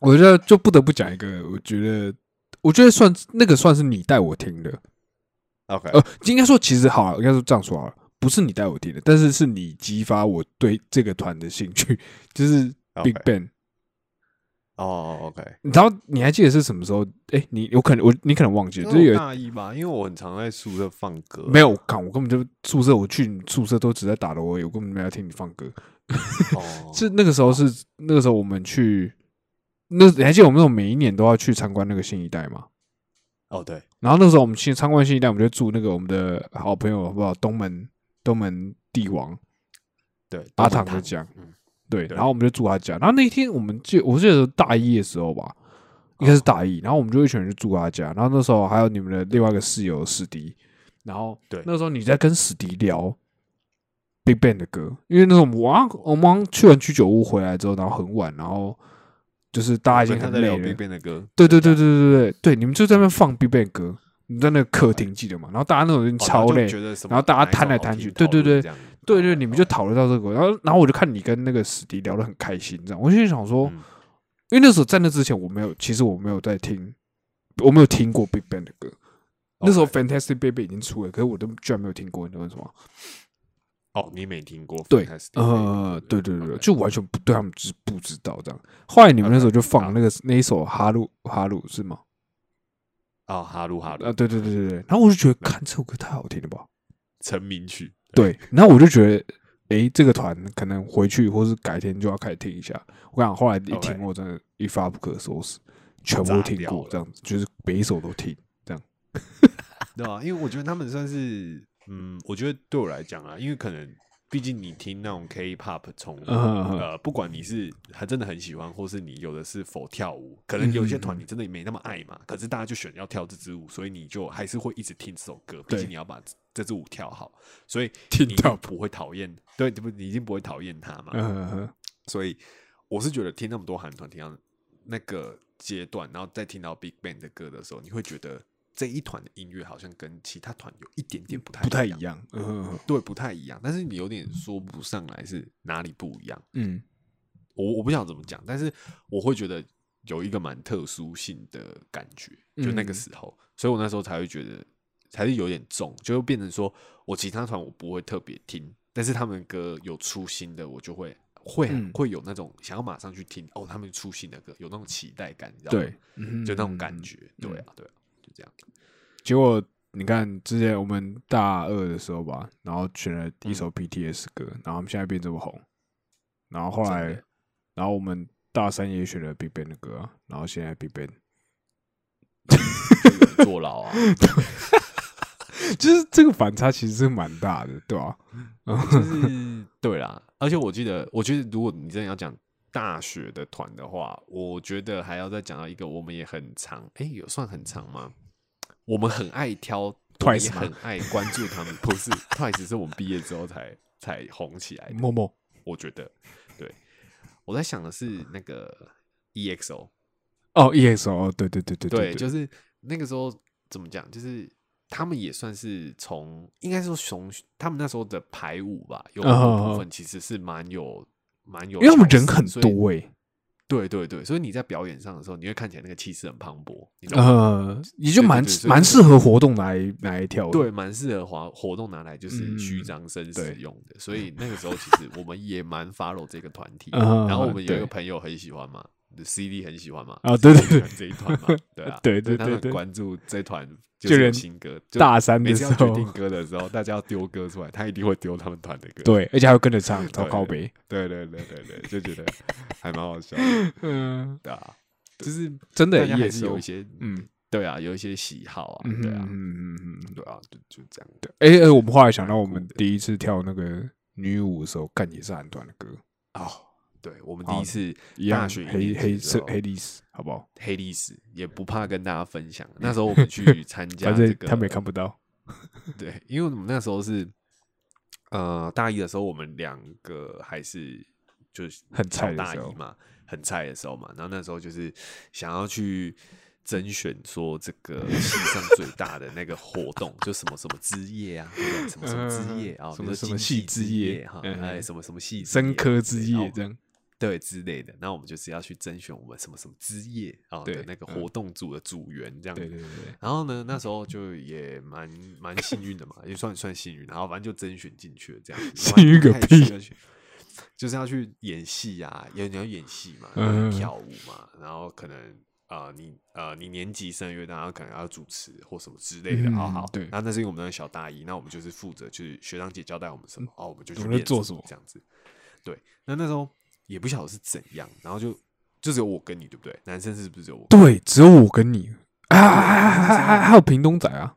我觉得就不得不讲一个，我觉得，我觉得算那个算是你带我听的，OK，呃，应该说其实好了，应该说这样说好了，不是你带我听的，但是是你激发我对这个团的兴趣，就是 Big Bang。哦，OK，你知道你还记得是什么时候？哎、你有可能我你可能忘记了，就是有大一吧，因为我很常在宿舍放歌。没有？看我根本就宿舍，我去你宿舍都只在打楼而已，我根本没有听你放歌。哦，[LAUGHS] 是那个时候是那个时候我们去，那你还记得我们那种每一年都要去参观那个新一代吗？哦，对，然后那时候我们去参观新一代，我们就住那个我们的好朋友，好不好？东门东门帝王。对，阿唐的家，嗯。对，然后我们就住他家。然后那一天我们记，我记得大一的时候吧，应该是大一，然后我们就一群人去住他家。然后那时候还有你们的另外一个室友史迪，然后对。那时候你在跟史迪聊 Big Bang 的歌，因为那时候我我们去完居酒屋回来之后，然后很晚，然后就是大家已经很累了。Big，Bang 的歌，对对对对对对对，你们就在那边放 Big Bang 歌，你在那个客厅记得吗？然后大家那种人哦超累，然后大家哪一首摊来摊去对对对对对，你们就哦讨论到这个，然后然后我就看你跟那个史迪聊得很开心，这样，我就想说，嗯因为那时候在那之前我没有，其实我没有在听，我没有听过 Big Bang 的歌，那时候 Fantastic Baby 已经出了，可是我都居然没有听过，你知道为什么？哦，你没听过？对呃，对对对就完全不对他们就是不知道这样。后来你们那时候就放那个那一首哈鲁哈鲁是吗？哦，哈鲁哈鲁啊，对对对对对，然后我就觉得，看这首歌太好听了吧。[LAUGHS] 成名曲，对，然后我就觉得，诶，这个团可能回去或是改天就要开始听一下。我讲，后来一听，我真的一发不可收拾，全部听过，这样子就是每一首都听。这样 [LAUGHS] 对吧？因为我觉得他们算是，嗯，我觉得对我来讲啊，因为可能毕竟你听那种 K-pop，从呃，不管你是还真的很喜欢，或是你有的是否跳舞，可能有些团你真的没那么爱嘛，可是大家就选要跳这支舞，所以你就还是会一直听这首歌，毕对竟你要把这这支舞跳好，所以听你不会讨厌，对，不，你一定不会讨厌它嘛。所以我是觉得听那么多韩团，听到那个阶段，然后再听到 Big Bang 的歌的时候，你会觉得这一团的音乐好像跟其他团有一点点不太不太一样，对，不太一样。但是你有点说不上来是哪里不一样。嗯我我不想怎么讲，但是我会觉得有一个蛮特殊性的感觉，就那个嗯时候，所以我那时候才会觉得才是有点重，就会变成说我其他团我不会特别听，但是他们歌有出新的，我就会会、嗯会有那种想要马上去听哦，他们出新的歌，有那种期待感，你知道吗？对，嗯就那种感觉，嗯对啊，对这样。结果你看，之前我们大二的时候吧，然后选了一嗯首 BTS 歌，然后他们现在变这么红，然后后来，然后我们大三也选了 Big Bang 的歌啊，然后现在 Big Bang 就有人坐牢啊，[LAUGHS] 就是这个反差其实是蛮大的，对吧、就是对啦。而且我记得，我觉得如果你真的要讲大学的团的话，我觉得还要再讲到一个，我们也很长，哎、有算很长吗？我们很爱挑，Twice 很爱关注他们。[LAUGHS] 不是 Twice 是我们毕业之后才才红起来的，默默。我觉得。对，我在想的是那个 EXO，哦，EXO，哦对对对对对，就是那个时候怎么讲，就是他们也算是从应该说从他们那时候的排舞吧，有部分其实是蛮有蛮有因为他们人很多哎、对对对，所以你在表演上的时候，你会看起来那个气势很磅礴？呃，也就蛮蛮适合活动拿来拿来跳的。对，蛮适合活活动拿来就是虚嗯张声势用的，所以那个时候其实我们也蛮 follow 这个团体，嗯然后我们有一个朋友很喜欢嘛，CD 很喜欢嘛，啊对对对。这一团嘛，对啊，[LAUGHS] 对对对对。关注这团就是有新歌，大三的时候决定，歌的时候，大家要丢歌出来，他一定会丢他们团的歌，对，而且还会跟着唱，[LAUGHS] 超对靠北。对对对对对，就觉得 [LAUGHS] 还蛮好笑，嗯，对啊，就是真的也是有一些，嗯。对啊，有一些喜好啊，嗯对啊嗯，嗯嗯嗯。对啊，就就这样，对哎哎，我们后来想到，我们第一次跳那个女舞的时候，干也是韩团的歌，哦，对我们第一次大学一黑黑色黑历史，好不好？黑历史也不怕跟大家分享。那时候我们去 [LAUGHS] 参加反这个，正他们也看不到。对，因为我们那时候是呃大一的时候，我们两个还是就是很菜大一嘛，很菜的时候嘛。然后那时候就是想要去甄选说这个系上最大的那个活动，就什么什么之夜啊，对不对？什么什么之夜啊，嗯什么什么系之之夜夜哈，嗯哎，什么什么系之生科之夜这样，对之类的，那我们就是要去甄选我们什么什么之夜啊对的那个嗯活动组的组员这样子。对对对对，然后呢，那时候就也蛮蛮幸运的嘛，也算算幸运。然后反正就甄选进去了这样子。[LAUGHS] 幸运个屁就是要去演戏啊，也你要演戏嘛，跳舞嘛，然后可能呃你呃你年级生越大，家可能要主持或什么之类的。嗯好好，对那那是因为我们那个小大一，那我们就是负责就是学长姐交代我们什么，哦，我们就去做什么什这样子。对，那那时候也不晓得是怎样，然后就就只有我跟你，对不对？男生是不是只有我？对，只有我跟你。啊，还还还还有屏东仔啊，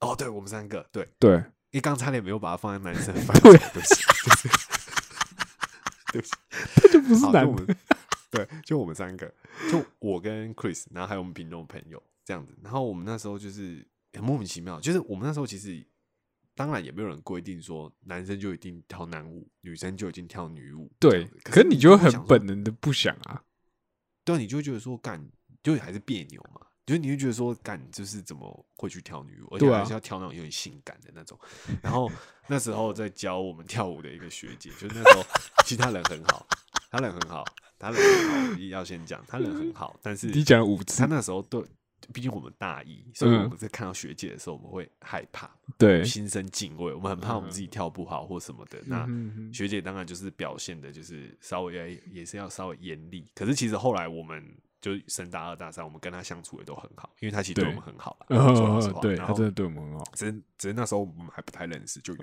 哦，对，我们三个，对，对，因为刚差点没有把它放在男生 [LAUGHS] 对。不起，对不起，他 [LAUGHS] 就不是男 [LAUGHS] 对，就我们三个，就我跟 Chris，然后还有我们屏东的朋友这样子，然后我们那时候就是很莫名其妙，就是我们那时候其实当然也没有人规定说男生就一定跳男舞，女生就一定跳女舞，这对，可是你就会很本能的不想啊，对啊，你就会觉得说干，就还是别扭嘛。就是你会觉得说干，就是怎么会去跳女舞，而且还是要跳那种有点性感的那种。然后那时候在教我们跳舞的一个学姐，就是那时候其实她人很好，她人很好，她人很好，要先讲，她人很好，但是你讲了五次她，那时候对，毕竟我们大一，所以我嗯们在看到学姐的时候，我们会害怕，对，心生敬畏，我们很怕我们自己跳不好或什么的。那学姐当然就是表现的，就是稍微要也是要稍微严厉。可是其实后来我们就升大二大三，我们跟她相处也都很好，因为她其实对我对们很好对她真的对我们很好，只是只是那时候我们还不太认识，就有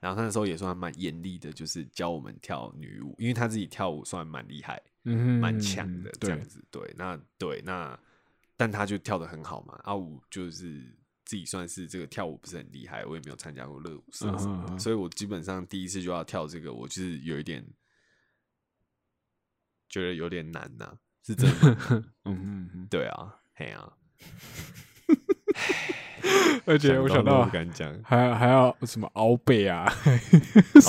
然后她那时候也算蛮严厉的，就是教我们跳女舞，因为她自己跳舞算蛮厉害，蛮强的这对样，子。对，那对那，但他就跳的很好嘛。阿五就是自己算是这个跳舞不是很厉害，我也没有参加过热舞社什么所以我基本上第一次就要跳这个，我就是有一点觉得有点难呐、是真的 [LAUGHS] 嗯。嗯对啊，嘿啊，[LAUGHS] 而且我想到都不敢讲。还还要什么凹背啊，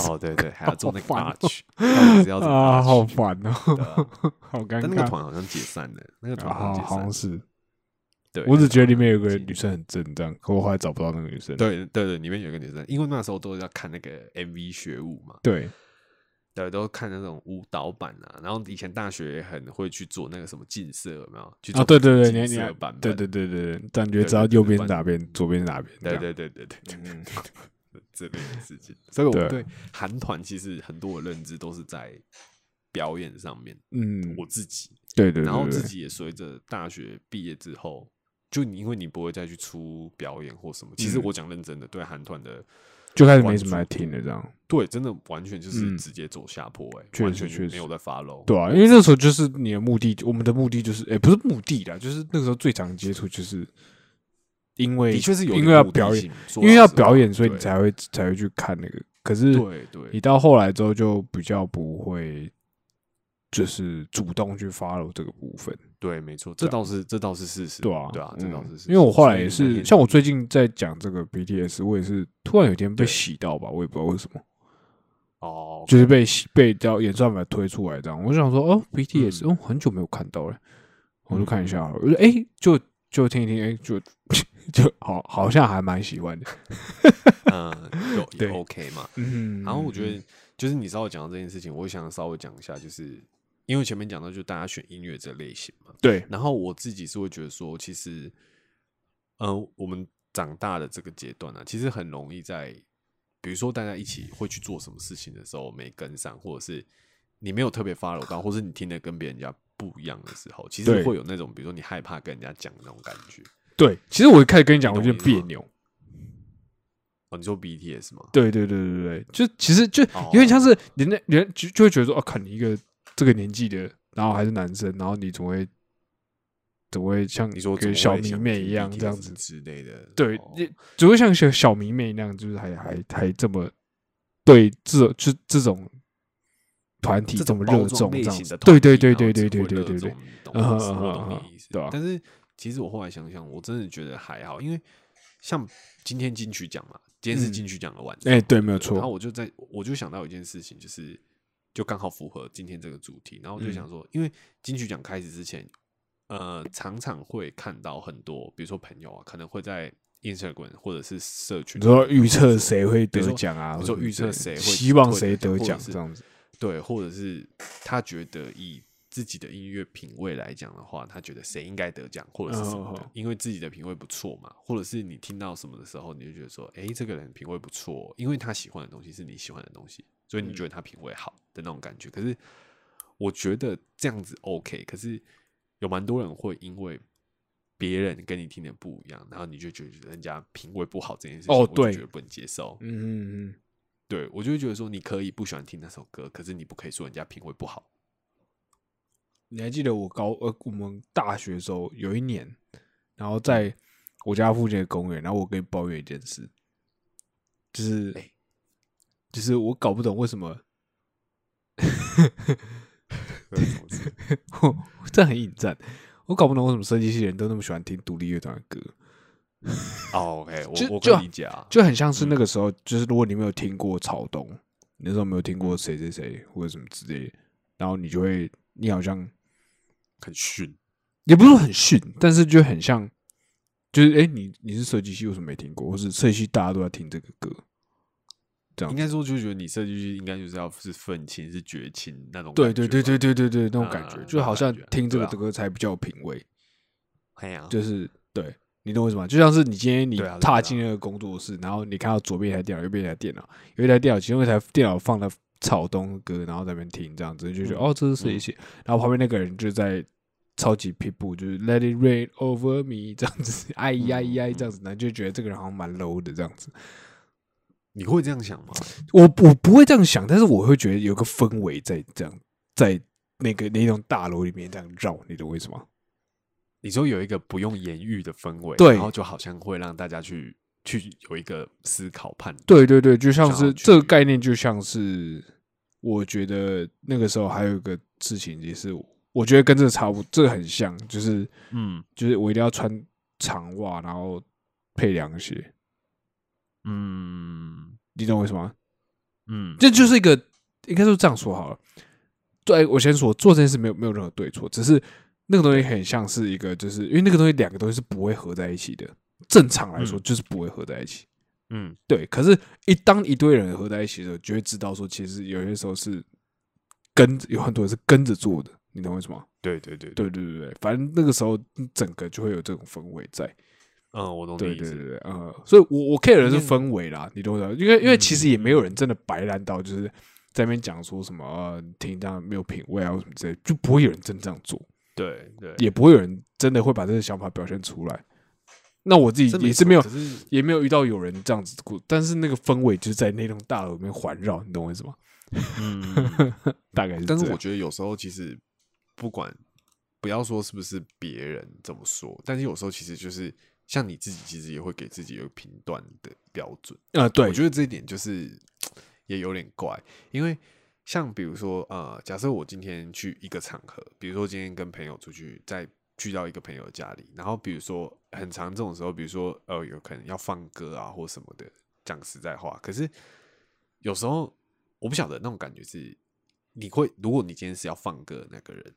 哦，对对，[LAUGHS] 还要做那个好烦哦 arch，到底是要怎么啊，好烦哦，好尴但那个。团好像解散了，那个团啊好好像解散了。好像是，对，我只觉得里面有个女生很正，这样，可我后来找不到那个女生。对对对，里面有一个女生，因为那时候都要看那个 MV 学舞嘛，对，对，都看那种舞蹈版啊。然后以前大学很会去做那个什么竞色，有没有？去啊，做对对对，竞你你还色版本，对对对对对，这样你知道右边是哪边，左边是哪边。对对对对对对嗯对之类的事情。所以我对对韩团其实很多的认知都是在表演上面。嗯，我自己，对对，然后对对自己也随着大学毕业之后，就你因为你不会再去出表演或什么。其实嗯我讲认真的，对韩团的就开始没什么来听的，这样。对，真的完全就是嗯直接走下坡、欸，哎、确完实确实全没有在 follow。对啊，因为那时候就是你的目的，我们的目的就是，哎，不是目的啦，就是那个时候最常接触，就是因为的确是有一因为要表演，因为要表演，所以你才会才会去看那个。可是对对你到后来之后，就比较不会，就是主动去 follow 这个部分，对，没错，这倒是这倒是事实，对啊，对啊，这倒嗯是事实。因为我后来也是，像我最近在讲这个 BTS，我也是突然有一天被洗到吧，我也不知道为什么，哦，就是被洗被叫演算法推出来这样，我就想说，哦，BTS，嗯。哦，很久没有看到了，我就看一下，我说哎，就就听一听，哎，就 [LAUGHS] 就好，好像还蛮喜欢的，[LAUGHS] 嗯，就对。也 OK 嘛。嗯，然后我觉得，就是你稍微讲到这件事情，我想稍微讲一下，就是因为前面讲到，就大家选音乐这类型嘛。对，然后我自己是会觉得说，其实，呃，我们长大的这个阶段呢、其实很容易在，比如说大家一起会去做什么事情的时候没跟上，或者是你没有特别 follow 到，或是你听的跟别人家不一样的时候，其实会有那种，比如说你害怕跟人家讲的那种感觉。对，其实我一开始跟你讲，我你懂我意思吗有点别扭。哦，你说 BTS 吗？对对对对对，就其实就哦有点像是人家人就就会觉得说，哦，看你一个这个年纪的，然后还是男生，然后你怎么会总会像你说跟小迷妹一样这样子？之类的？对哦，你只会像小小迷妹那样，就是还还还这么对这种就这种团体这这么热衷这。样子对对对对对对对对对懂懂你意思。[LAUGHS] 但是其实我后来想想，我真的觉得还好，因为像今天金曲奖嘛，今天是嗯金曲奖的晚上，哎对没有错然后错，我就在我就想到一件事情，就是就刚好符合今天这个主题，然后我就嗯想说，因为金曲奖开始之前，呃，常常会看到很多，比如说朋友啊，可能会在 Instagram 或者是社群你说预测谁会得奖啊？你说预测谁会希望谁得奖这样子？对，或者是他觉得以自己的音乐品味来讲的话，他觉得谁应该得奖或者是什么的，因为自己的品味不错嘛，或者是你听到什么的时候，你就觉得说，诶，这个人品味不错，因为他喜欢的东西是你喜欢的东西，所以你觉得他品味好的那种感觉。可是我觉得这样子 OK，可是有蛮多人会因为。别人跟你听的不一样，然后你就觉得人家品味不好这件事情，哦对觉得不能接受。嗯嗯嗯，对我就会觉得说，你可以不喜欢听那首歌，可是你不可以说人家品味不好。你还记得我高呃我们大学的时候有一年，然后在我家附近的公园，然后我跟你抱怨一件事，就是、哎就是我搞不懂为什么 [LAUGHS] 这是什么事？[LAUGHS] 这很引战，我搞不懂为什么设计系的人都那么喜欢听独立乐团的歌，哦，OK，我 [LAUGHS] 我就就可以理解啊，就很像是那个时候，就是如果你没有听过草东，你那时候没有听过谁谁谁或者什么之类的，然后你就会你好像很逊。也不是说很逊，但是就很像，就是哎、诶你你是设计系，为什么没听过？或是设计系大家都在听这个歌，这样应该说，就觉得你设计系应该就是要是愤青，是绝情那种。对对对对，对对对，那种感觉，啊就好像听这个这歌才比较有品味，哎呀，就是对你懂我意思吗？就像是你今天你踏进那个工作室，然后你看到左边一台电脑，右边一台电脑，有一台电脑，其中一台电脑放了草东的歌，然后在那边听，这样子就觉得、嗯哦，这是设计系，然后旁边那个人就在。超级步，就是 Let it rain over me 这样子，哎呀呀嗯这样子，然后就觉得这个人好像蛮 low 的这样子。你会这样想吗？我我不会这样想，但是我会觉得有个氛围在这样，在那个那栋大楼里面这样绕，你懂我意思吗？你说有一个不用言语的氛围，对然后就好像会让大家去去有一个思考判断。对对对，就像是这个概念，就像是我觉得那个时候还有一个事情，也是我觉得跟这个差不，这个很像，就是嗯就是我一定要穿长袜，然后配凉鞋，嗯你懂我意思吗？嗯，这就是一个应该说这样说好了。对，我先说做这件事没有没有任何对错，只是那个东西很像是一个，就是因为那个东西两个东西是不会合在一起的。正常来说嗯就是不会合在一起。嗯对，可是，一当一堆人合在一起的时候，就会知道说，其实有些时候是跟有很多人是跟着做的，你懂我意思吗？对对对，对对对对，反正那个时候整个就会有这种氛围在。嗯，我懂你意思。对对对对，呃，所以我我 care 的是氛围啦，你懂我意思吗？因为因为其实也没有嗯人真的白烂到就是在那边讲说什么呃听这样没有品味啊什么之类，就不会有人真这样做，对对，也不会有人真的会把这个想法表现出来。那我自己也是没有也没有遇到有人这样子过，但是那个氛围就是在那栋大楼里面环绕，你懂我意思吗？嗯，[LAUGHS] 大概是。但是我觉得有时候其实不管不要说是不是别人这么说，但是有时候其实就是像你自己，其实也会给自己一个评断的标准。呃，对，我觉得这一点就是也有点怪，因为像比如说呃，假设我今天去一个场合，比如说今天跟朋友出去，在聚到一个朋友家里，然后比如说很长这种时候，比如说呃，有可能要放歌啊或什么的，讲实在话，可是有时候我不晓得那种感觉是，你会如果你今天是要放歌的那个人，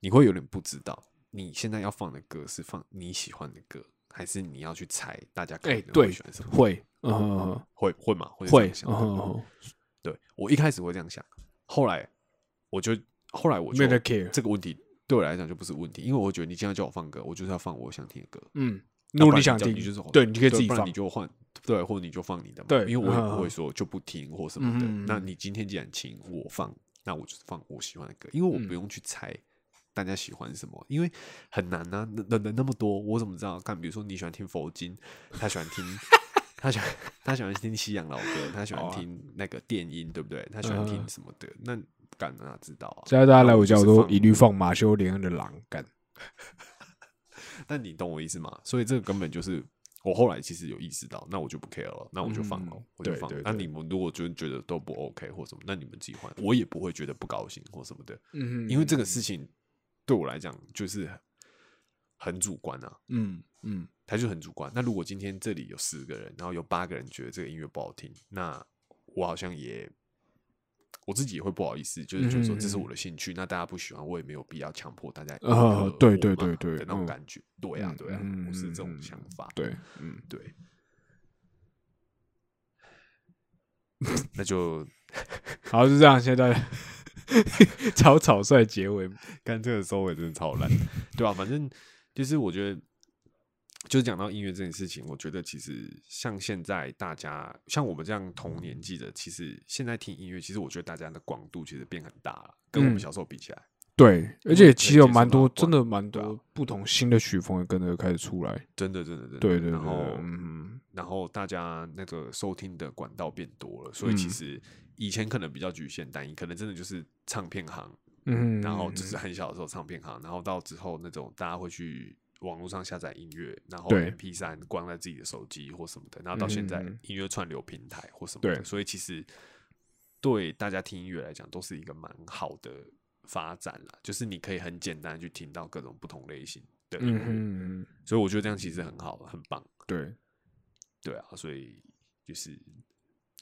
你会有点不知道你现在要放的歌是放你喜欢的歌，还是你要去猜大家可哎、能会喜欢什么？会，嗯会会吗？会会嗯对我一开始会这样想，后来我就后来我就没得。这个问题对我来讲就不是问题，因为我会觉得你今天叫我放歌，我就是要放我想听的歌。嗯，如果你想听，叫你就是对，你可以自己放你。就换对，或者你就放你的嘛。对因为我也嗯不会说就不听或什么的。那你今天既然请我放，那我就是放我喜欢的歌，因为我嗯不用去猜大家喜欢什么，因为很难啊，人人人那么多，我怎么知道？看，比如说你喜欢听佛经，他喜欢听。[LAUGHS] 他喜欢他喜欢听西洋老歌，他喜欢听那个电音，对不对？他喜欢听嗯什么的？那敢哪知道啊？现在大家来我家，我都一律放马修·连恩的《狼》干。[LAUGHS] 但你懂我意思吗？所以这个根本就是我后来其实有意识到，那我就不 care 了，那我就放了，嗯我就放了。那你们如果就觉得都不 OK 或什么，那你们自己换，我也不会觉得不高兴或什么的，嗯因为这个事情对我来讲就是很主观啊，嗯嗯他就很主观。那如果今天这里有十个人，然后有八个人觉得这个音乐不好听，那我好像也。我自己也会不好意思，就是觉得说这是我的兴趣，那大家不喜欢，我也没有必要强迫大家呃对对对对的那种嗯感觉，对啊嗯对啊，嗯我是这种嗯想法，对，嗯，对，那就 [LAUGHS] 好，就这样，现在 [LAUGHS] [LAUGHS] 超草率结尾。干这个收尾真的超烂，对啊，反正就是我觉得，就是讲到音乐这件事情，我觉得其实像现在大家像我们这样同年纪的，其实现在听音乐，其实我觉得大家的广度其实变很大了，跟我们嗯。小时候比起来，对，而且其实有蛮多，真的蛮多不同新的曲风也跟着开始出来。真的真的真的，对对对，然后嗯，然后大家那个收听的管道变多了，所以其嗯。实以前可能比较局限单一，可能真的就是唱片行。嗯，然后就是很小的时候唱片行，然后到之后那种大家会去网络上下载音乐，然后 MP 三关在自己的手机或什么的，然后到现在嗯音乐串流平台或什么的，对所以其实对大家听音乐来讲都是一个蛮好的发展了，就是你可以很简单地去听到各种不同类型的音嗯乐，哼，嗯所以我觉得这样其实很好，很棒，对。对啊，所以就是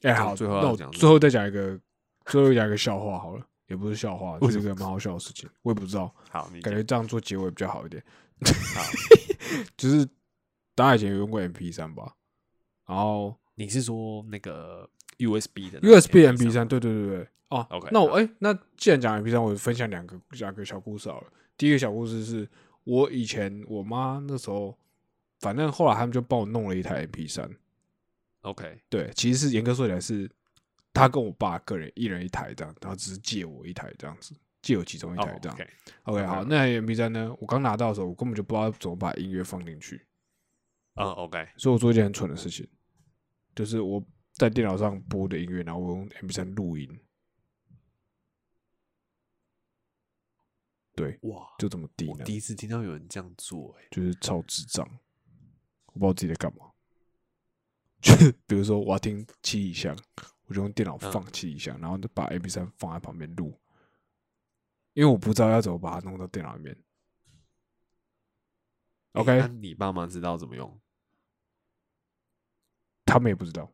哎，好，最后那我最后再讲一个，最后讲一个笑话好了，也不是笑话，是一个蛮好笑的事情，我也不知道，[LAUGHS] 好，你感觉这样做结尾比较好一点。好，[LAUGHS] 就是大家以前有用过 MP 三吧，然后你是说那个 USB 的 USB MP 3三，对对对对，哦 OK，那我好。哎、那既然讲 MP 三，我分享两个两个小故事好了。第一个小故事是我以前我妈那时候，反正后来他们就帮我弄了一台 MP 三，OK，对，其实是严格说起来是他跟我爸个人一人一台这样，然后只是借我一台这样子，借我其中一哦台这样。OK，OK，好，那台 MP 三呢，我刚拿到的时候，我根本就不知道怎么把音乐放进去，嗯 OK，所以我做一件很蠢的事情，就是我在电脑上播的音乐，然后我用 MP 三录音，对，哇，就这么低呢，我第一次听到有人这样做、欸，就是超智障，我不知道自己在干嘛。就 [LAUGHS] 比如说我要听七里香，我就用电脑嗯放七里香，然后就把 A B 三放在旁边录，因为我不知道要怎么把它弄到电脑里面。OK，、欸你爸妈知道怎么用？他们也不知道，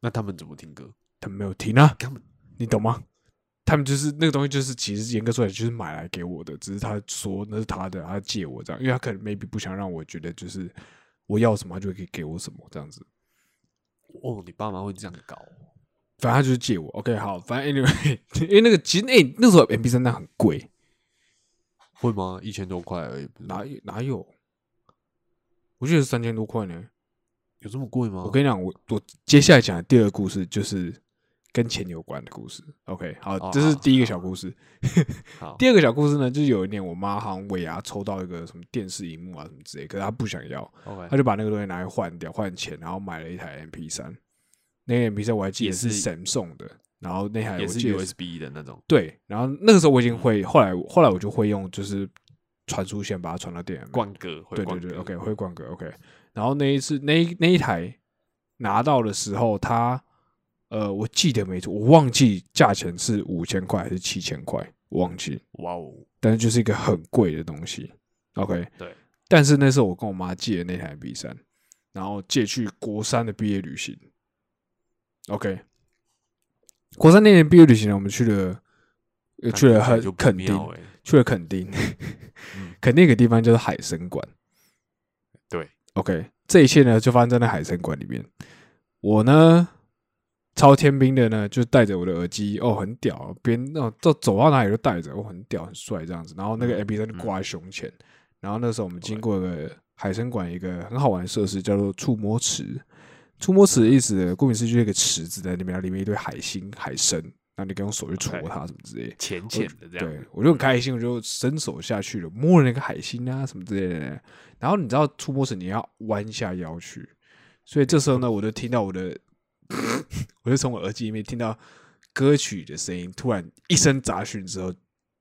那他们怎么听歌？他们没有听啊，他们你懂吗？他们就是那个东西，就是其实严格说来就是买来给我的，只是他说那是他的，他借我这样，因为他可能 maybe 不想让我觉得就是我要什么，他就可以给我什么这样子。哦，你爸妈会这样搞？反正他就是借我。OK，好，反正 anyway，[LAUGHS] 因为那个其实哎、那时候 MP 三那很贵，会吗？一千多块而已，哪有哪有？我记得是三千多块呢。有这么贵吗？我跟你讲，我我接下来讲的第二个故事就是跟钱有关的故事。OK，好，哦这是第一个小故事。好，[LAUGHS] 第二个小故事呢，就是有一年我妈好像尾牙抽到一个什么电视荧幕啊什么之类，可是她不想要她就把那个东西拿来换掉，换钱，然后买了一台 MP 三。那个 MP 三我还记得也是 Samsung 的，然后那台也是 USB 的那种。对，然后那个时候我已经会，后来后来我就会用就是传输线把它传到电源对对对，OK 会灌歌 OK。然后那一次那一那一台拿到的时候，它呃我记得没错，我忘记价钱是五千块还是七千块，我忘记，哇哦，但是就是一个很贵的东西。OK，对，但是那时候我跟我妈借的那台 B 三，然后借去国三的毕业旅行。OK，国三那年毕业旅行呢，我们去了，呃去了很感觉就不垦丁，欸去了垦丁，嗯垦丁有个地方叫做海参馆。对，OK，这一切呢就发生在那海参馆里面。我呢超天兵的呢，就戴着我的耳机，哦，很屌，边那走走到哪里都戴着，哦，很屌，很帅这样子。然后那个 MP 三就挂在胸前。然后那时候我们经过个海参馆，一个很好玩的设施，叫做触摸池。触摸池的意思，顾名思义就是一个池子在那边，里面一堆海星、海参，那你可以用手去戳它什么之类的。浅浅的这样，对我就很开心，我就伸手下去了，摸了那个海星啊什么之类的。然后你知道触摸池你要弯下腰去，所以这时候呢，我就听到我的，[LAUGHS] 我就从我耳机里面听到歌曲的声音，突然一声杂讯之后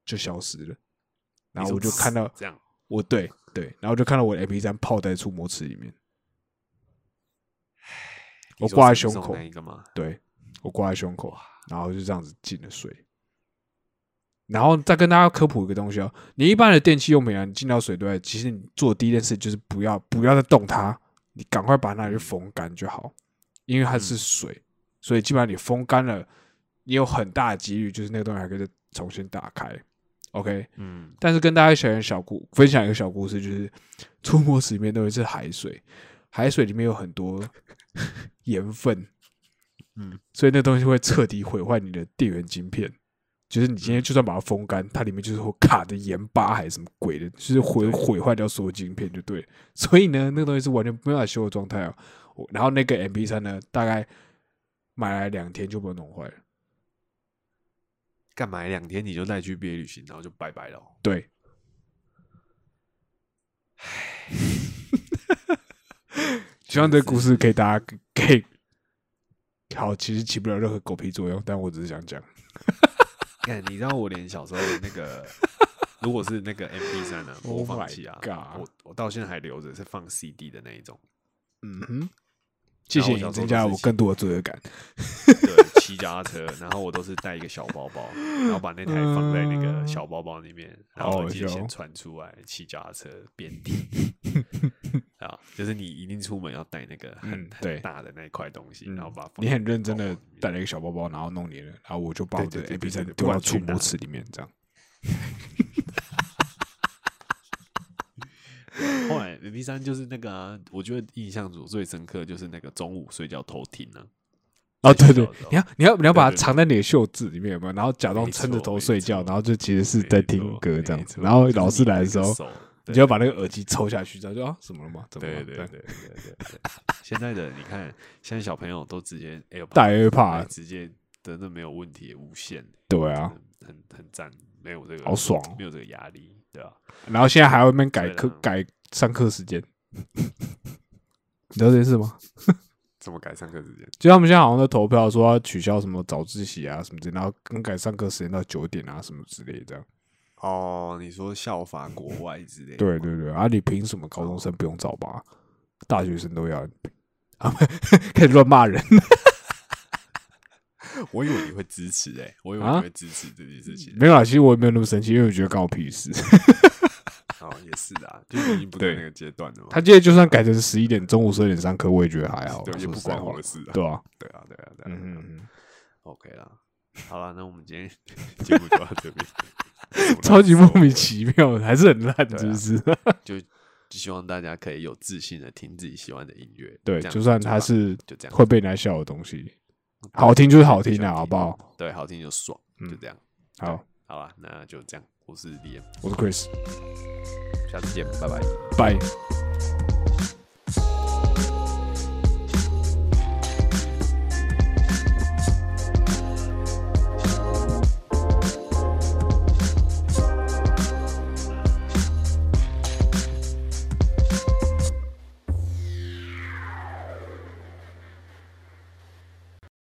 就消失了，然后我就看到这样，我对对，然后就看到我的 MP 三泡在触摸池里面，我挂在胸口。那一个吗？对我挂在胸口，然后就这样子进了水。然后再跟大家科普一个东西哦，你一般的电器用品啊，你进到水对，其实你做第一件事就是不要不要再动它，你赶快把那里风干就好，因为它是水，所以基本上你风干了，你有很大的几率就是那个东西还可以再重新打开。OK，嗯，但是跟大家小点小故分享一个小故事，就是触摸池里面都是海水，海水里面有很多 [LAUGHS] 盐分，嗯，所以那东西会彻底毁坏你的电源晶片。就是你今天就算把它风干，它里面就是会卡的盐巴还是什么鬼的，就是毁毁坏掉所有晶片就对。所以呢，那个东西是完全没办法修的状态哦。然后那个 MP 三呢，大概买来两天就被我弄坏了。干买两天你就带去毕业旅行，然后就拜拜了。对，希望这故事可以大家可以好，其实起不了任何狗屁作用，但我只是想讲。[LAUGHS] 看，你知道我连小时候那个，如果是那个 M P 三的播放器啊，[LAUGHS] 我我到现在还留着，是放 C D 的那一种。嗯哼，谢谢你增加了我更多的罪恶感。对，[LAUGHS] 骑脚踏车，然后我都是带一个小包包，然后把那台放在那个小包包里面，然后耳机先传出来，骑脚踏车边听。[LAUGHS] 啊，就是你一定出门要带那个很很大的那一块东西，然后把你很认真的带了一个小包包，然后弄你了，然后我就把我的 A P 三丢到触摸池里面，这样。[LAUGHS] 后来 A P 三就是那个，我觉得印象中最深刻就是那个中午睡觉偷听呢。哦，对对，你要你要你要把它藏在你的袖子里面有没有？然后假装撑着头睡觉，然后就其实是在听歌这样子。然后老师来的时候。你就要把那个耳机抽下去，然后就啊，什么了吗？对对对对对对。[LAUGHS] 现在的你看，现在小朋友都直接 AirPod，带 AirPod，直接真的没有问题，无线。对啊，很很赞，没有这个好爽，没有这个压力，对啊？然后现在还要那边改课改上课时间，[LAUGHS] 你知道这件事吗？怎么改上课时间？就他们现在好像在投票说要取消什么早自习啊什么之类，然后更改上课时间到九点啊什么之类这样。哦，你说效法国外之类？对对对，啊，你凭什么高中生不用早八，大学生都要？啊，开始乱骂人。我以为你会支持哎，我以为你会支持这件事情。没有啊，其实我也没有那么生气，因为我觉得关我屁事。哦，也是啊，就已经不在那个阶段了嘛。他今天就算改成十一点，中午十二点上课，我也觉得还好，对，也不关我的事。对啊，对啊，对啊，对啊。嗯嗯嗯，OK 啦。好了，那我们今天 [LAUGHS] 节目就到这边。[LAUGHS] 超级莫名其妙，还是很烂，是不是？[LAUGHS] 就希望大家可以有自信的听自己喜欢的音乐。对，就算它是就这样会被人家笑的东西，好听就是好听的，好不好？对，好听就爽，就这样。好，好吧，那就这样。我是李岩，我是 Chris，下次见，拜拜，拜。